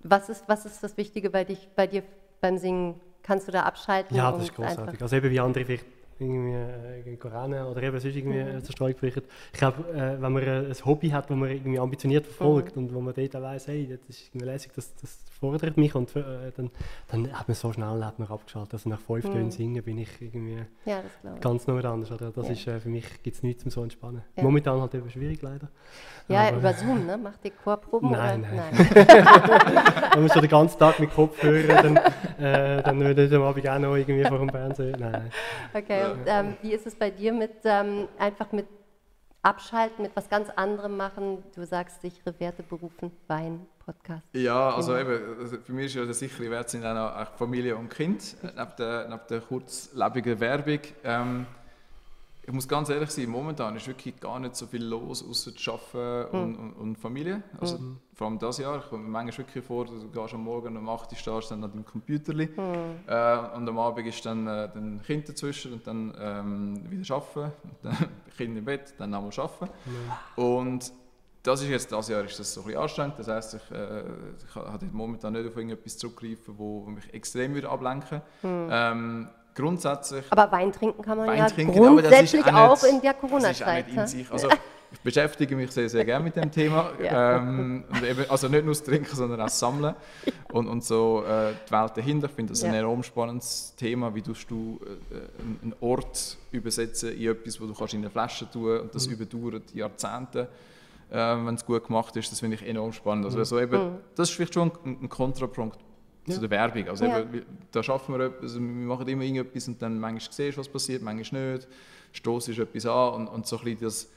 Was ist, was ist das Wichtige bei, dich, bei dir beim Singen? Kannst du da abschalten? Ja, das ist großartig. Also eben wie andere vielleicht irgendwie äh, gehen rennen oder eben sonst irgendwie Mhm. äh, Zerstreuung berichten. Ich glaube, äh, wenn man äh, ein Hobby hat, das man irgendwie ambitioniert verfolgt Mhm. und wo man dort auch weiss, hey, das ist irgendwie lässig, das, das fordert mich und äh, dann, dann hat man so schnell hat man abgeschaltet. Also nach fünf Mhm. Tönen singen bin ich irgendwie Ja, ich. ganz noch anders. Oder? Das Ja. ist, äh, für mich gibt es nichts zum so entspannen. Ja. Momentan halt eben schwierig leider. Ja, Aber- über Zoom, ne? Macht ihr Chorproben? Nein, oder? nein. Wenn man so den ganzen Tag mit Kopfhörer, dann, äh, dann würde ich am Abend auch noch irgendwie vor dem Fernsehen. Nein, nein. Okay, ähm, wie ist es bei dir mit ähm, einfach mit Abschalten, mit was ganz anderem machen? Du sagst sichere Werte berufen, Wein, Podcast. Ja, also Genau. eben, also für mich ist ja der sichere Wert sind auch Familie und Kind, äh, neben der, neben der kurzlebigen Werbung. Ähm, ich muss ganz ehrlich sein, momentan ist wirklich gar nicht so viel los, außer Arbeiten Hm. und, und, und Familie. Also vor allem das Jahr, ich komme mir manchmal wirklich vor, du gehst am Morgen um 8 Uhr stehst dann an deinem Computer Hm. äh, und am Abend ist dann äh, ein Kind dazwischen und dann ähm, wieder arbeiten, und dann Kind im Bett, dann nochmal arbeiten. Und das ist jetzt, das Jahr ist das so ein bisschen anstrengend. Das heisst, ich, äh, ich habe momentan nicht auf irgendetwas zurückgreifen, wo mich extrem würde ablenken Hm. ähm, Grundsätzlich Aber Wein trinken kann man Wein ja trinken, grundsätzlich auch auch, in der Corona-Zeit. Also, ich beschäftige mich sehr, sehr gerne mit dem Thema. Ja. ähm, eben, also nicht nur das Trinken, sondern auch das Sammeln. Und, und so äh, die Welt dahinter. Ich finde das ein Ja. enorm spannendes Thema. Wie tust du äh, einen- Ort übersetzen in etwas, wo du kannst in eine Flasche tun und das überdauert Jahrzehnte. Äh, wenn es gut gemacht ist, das finde ich enorm spannend. Also, also eben, Das ist vielleicht schon ein, ein Kontrapunkt zu der Werbung. Also Ja. eben, wir- da schaffen wir etwas, wir machen immer irgendetwas und dann manchmal siehst du, was passiert, manchmal nicht. Stoß ist etwas an und, und so ein bisschen das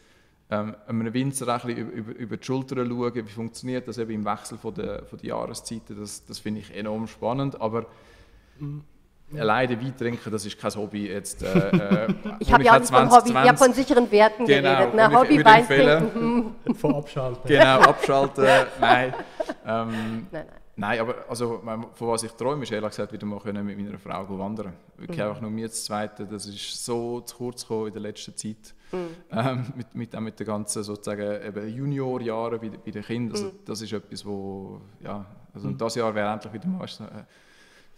ähm, einem Winzer ein bisschen über, über, die Schulter schauen, wie funktioniert das eben im Wechsel von der, von der Jahreszeiten, das, das finde ich enorm spannend, aber alleine Wein trinken, das ist kein Hobby jetzt. Äh, äh, Ich habe ja auch nicht von Hobby, ich habe 2020 von sicheren Werten Genau, geredet. Ne? Hobby, Wein trinken. hm. Von abschalten. Genau, abschalten, nein. Ähm, Nein, nein. Nein, aber also, von was ich träume, ist ehrlich gesagt wieder mal können mit meiner Frau wandern. Wirklich einfach nur mir zu zweite, das ist so zu kurz gekommen in der letzten Zeit. Ähm, mit, mit, auch mit den ganzen sozusagen eben Juniorjahren bei, den- bei den Kindern. Also, Das ist etwas, wo, ja, also und das Jahr wäre endlich wieder mal weißt äh,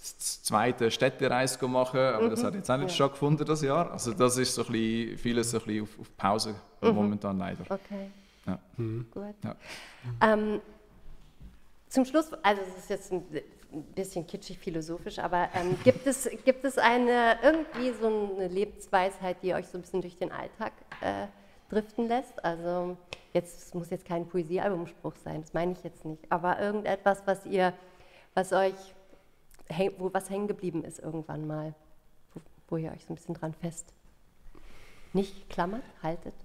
das zweite Städtereise machen, aber das hat jetzt auch nicht stattgefunden das Jahr. Also das ist so ein bisschen, vieles so ein bisschen auf, auf Pause momentan leider. Okay. Ja. Gut. Ja. Ähm, zum Schluss, also es ist jetzt ein bisschen kitschig philosophisch, aber ähm, gibt, es, gibt es eine irgendwie so eine Lebensweisheit, die euch so ein bisschen durch den Alltag äh, driften lässt? Also jetzt es muss jetzt kein Poesiealbumspruch sein, das meine ich jetzt nicht, aber irgendetwas, was ihr, was euch, häng- wo was hängen geblieben ist irgendwann mal, wo, wo ihr euch so ein bisschen dran fest nicht klammert, haltet,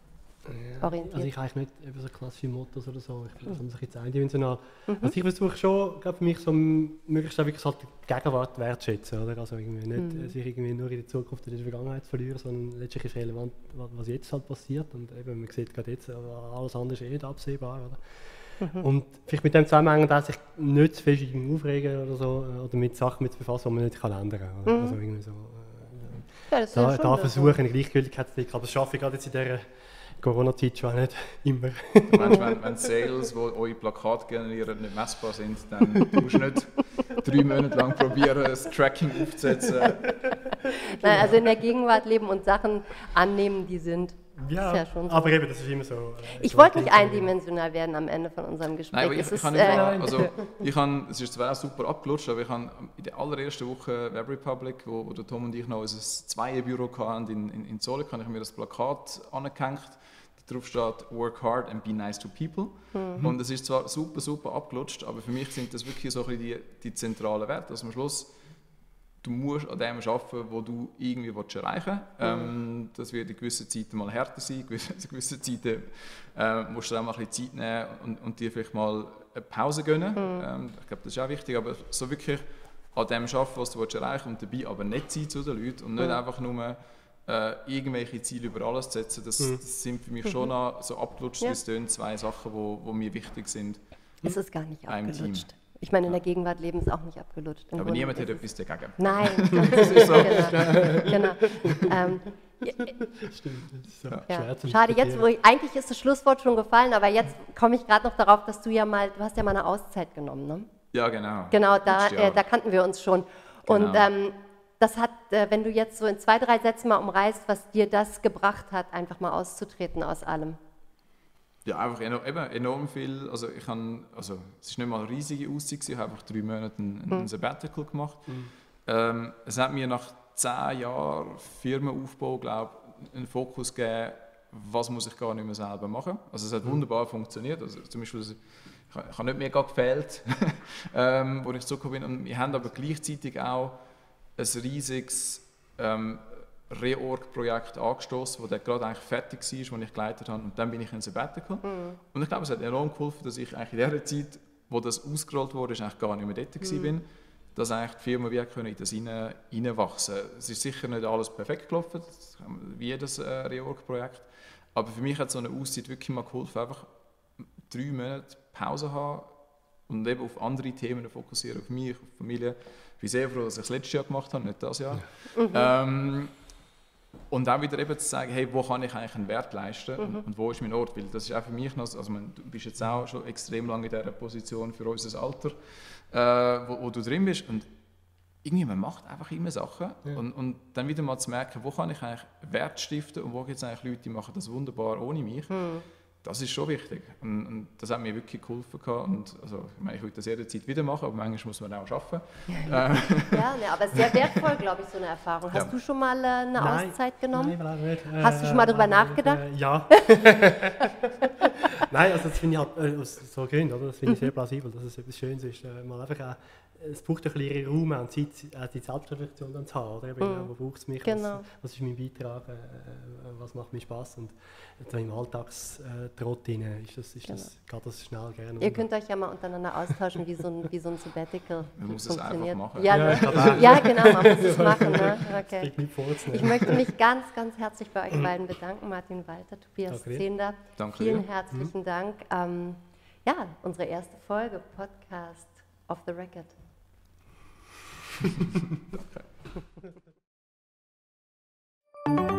orientiert. Also ich eigentlich nicht eben so klassische Mottos oder so, ich bin so ein bisschen eindimensional. Also ich versuche schon, glaube für mich so möglichst auch wirklich halt die Gegenwart wertschätzen, oder? Also irgendwie nicht äh, sich irgendwie nur in der Zukunft oder in der Vergangenheit zu verlieren, sondern letztlich ist relevant, wa- was jetzt halt passiert und eben, man sieht gerade jetzt, alles andere ist eh nicht absehbar, oder? Und vielleicht mit dem Zusammenhang, dass sich nicht zu irgendwie aufregen oder so, äh, oder mit Sachen mit zu befassen, die man nicht kann ändern kann. Oder? Also irgendwie so, äh, ja, ja da, da versuche eine Gleichgültigkeit zu entwickeln, aber das schaffe ich gerade jetzt in dieser Corona-Zeit schon auch nicht immer. Du meinst, wenn, wenn Sales, die eure Plakate generieren, nicht messbar sind, dann musst du nicht drei Monate lang probieren, das Tracking aufzusetzen. Nein, also in der Gegenwart leben und Sachen annehmen, die sind. Ja, ist ja schon so. aber eben, das ist immer so. äh, Ich so wollte nicht eindimensional werden am Ende von unserem Gespräch. Nein, aber ich, es ich ist, kann nicht äh, sagen, also ich habe, es ist zwar auch super abgelutscht, aber ich habe in der allerersten Woche Web Republic, wo, wo der Tom und ich noch unser Zweierbüro hatten in, in, in Zolik, habe ich mir das Plakat angehängt. Darauf steht Work hard and be nice to people. Und es ist zwar super, super abgelutscht, aber für mich sind das wirklich so ein die, die zentralen Werte. Also am Schluss, du musst an dem arbeiten, wo du irgendwie willst erreichen willst. Ähm, das wird in gewissen Zeiten mal härter sein, in gewissen- gewissen Zeiten äh, musst du auch mal ein bisschen Zeit nehmen und, und dir vielleicht mal eine Pause gönnen. Ähm, ich glaube, das ist auch wichtig, aber so wirklich an dem arbeiten, was du willst erreichen und dabei aber nicht sein zu den Leuten und nicht einfach nur äh, irgendwelche Ziele über alles zu setzen, das, das sind für mich schon noch so abgelutscht, Ja. wie es tönt, zwei Sachen, die wo, wo mir wichtig sind. Es ist gar nicht Einem Team. abgelutscht. Ich meine, in der Gegenwart leben ist auch nicht abgelutscht. Im Aber Grunde niemand es- etwas dagegen. Nein, Das ist so. genau. genau. Ähm, Stimmt, so ja. Schade, jetzt, wo ich, eigentlich ist das Schlusswort schon gefallen, aber jetzt komme ich gerade noch darauf, dass du ja mal, du hast ja mal eine Auszeit genommen, ne? Ja, genau. Genau, da, äh, da kannten wir uns schon. Und Genau. ähm, das hat, äh, wenn du jetzt so in zwei, drei Sätzen mal umreißt, was dir das gebracht hat, einfach mal auszutreten aus allem. Ja, einfach enorm, eben, enorm viel. Also ich habe, also es ist nicht mal eine riesige gewesen, ich habe einfach drei Monate ein, Mhm. Sabbatical gemacht. Ähm, es hat mir nach zehn Jahren Firmenaufbau, glaube ich, einen Fokus gegeben, was muss ich gar nicht mehr selber machen. Also es Mhm. hat wunderbar funktioniert. Also zum Beispiel, ich, ich habe nicht mega gefehlt, ähm, wo ich zurückgekommen bin. Und wir haben aber gleichzeitig auch ein riesiges ähm, Reorg-Projekt angestoßen, das gerade eigentlich fertig war, das ich geleitet habe. Und dann bin ich in Sabbatical. Und ich glaube, es hat enorm geholfen, dass ich eigentlich in dieser Zeit, wo das ausgerollt wurde, eigentlich gar nicht mehr dort gewesen bin, dass eigentlich die Firma wie können in das hinein- hineinwachsen Es ist sicher nicht alles perfekt gelaufen, wie jedes äh, Reorg-Projekt. Aber für mich hat so eine Auszeit wirklich mal geholfen, einfach drei Monate Pause haben und eben auf andere Themen fokussieren, auf mich, auf die Familie. Ich bin sehr froh, dass ich das letztes Jahr gemacht habe, nicht das Jahr. Ähm, und auch wieder eben zu sagen, hey, wo kann ich eigentlich einen Wert leisten und, und wo ist mein Ort? Weil das ist auch für mich noch, also man, du bist jetzt auch schon extrem lange in dieser Position für unser Alter, äh, wo, wo du drin bist und irgendwie, man macht einfach immer Sachen und, und dann wieder mal zu merken, wo kann ich eigentlich Wert stiften und wo gibt es eigentlich Leute, die machen das wunderbar ohne mich. Das ist schon wichtig und, und das hat mir wirklich geholfen und also, ich, meine, ich würde das jederzeit wieder machen, aber manchmal muss man auch arbeiten. Ja, ne, aber sehr wertvoll, glaube ich, so eine Erfahrung. Hast Ja. du schon mal äh, eine Nein, Auszeit genommen? Nein, leider nicht. Hast du schon mal darüber nachgedacht? Äh, ja. Nein, also das finde ich halt äh, aus so Gründen, oder? Das finde ich sehr plausibel, dass es etwas Schönes ist. Äh, mal einfach auch, es braucht ein bisschen Raum und Zeit, auch die Selbstreflexion dann zu haben. Oder? Eben, Mhm. Wo braucht es mich? Genau. Was, was ist mein Beitrag? Äh, äh, was macht mir Spaß? Und so im Alltagstrott rein ist das, ist das, geht das schnell gerne. Genau. Ihr könnt euch ja mal untereinander austauschen, wie so ein, wie so ein Sabbatical Man muss es einfach funktioniert. machen. Ja, Ja, ne? ja, genau, man muss es machen. Ne? Das Okay. Ich möchte mich ganz, ganz herzlich bei euch beiden bedanken, Martin Walter, Tobias dir. Zehnder. Danke Vielen dir. herzlichen Dank. Ähm, ja, unsere erste Folge, Podcast Off the Record. Thank you.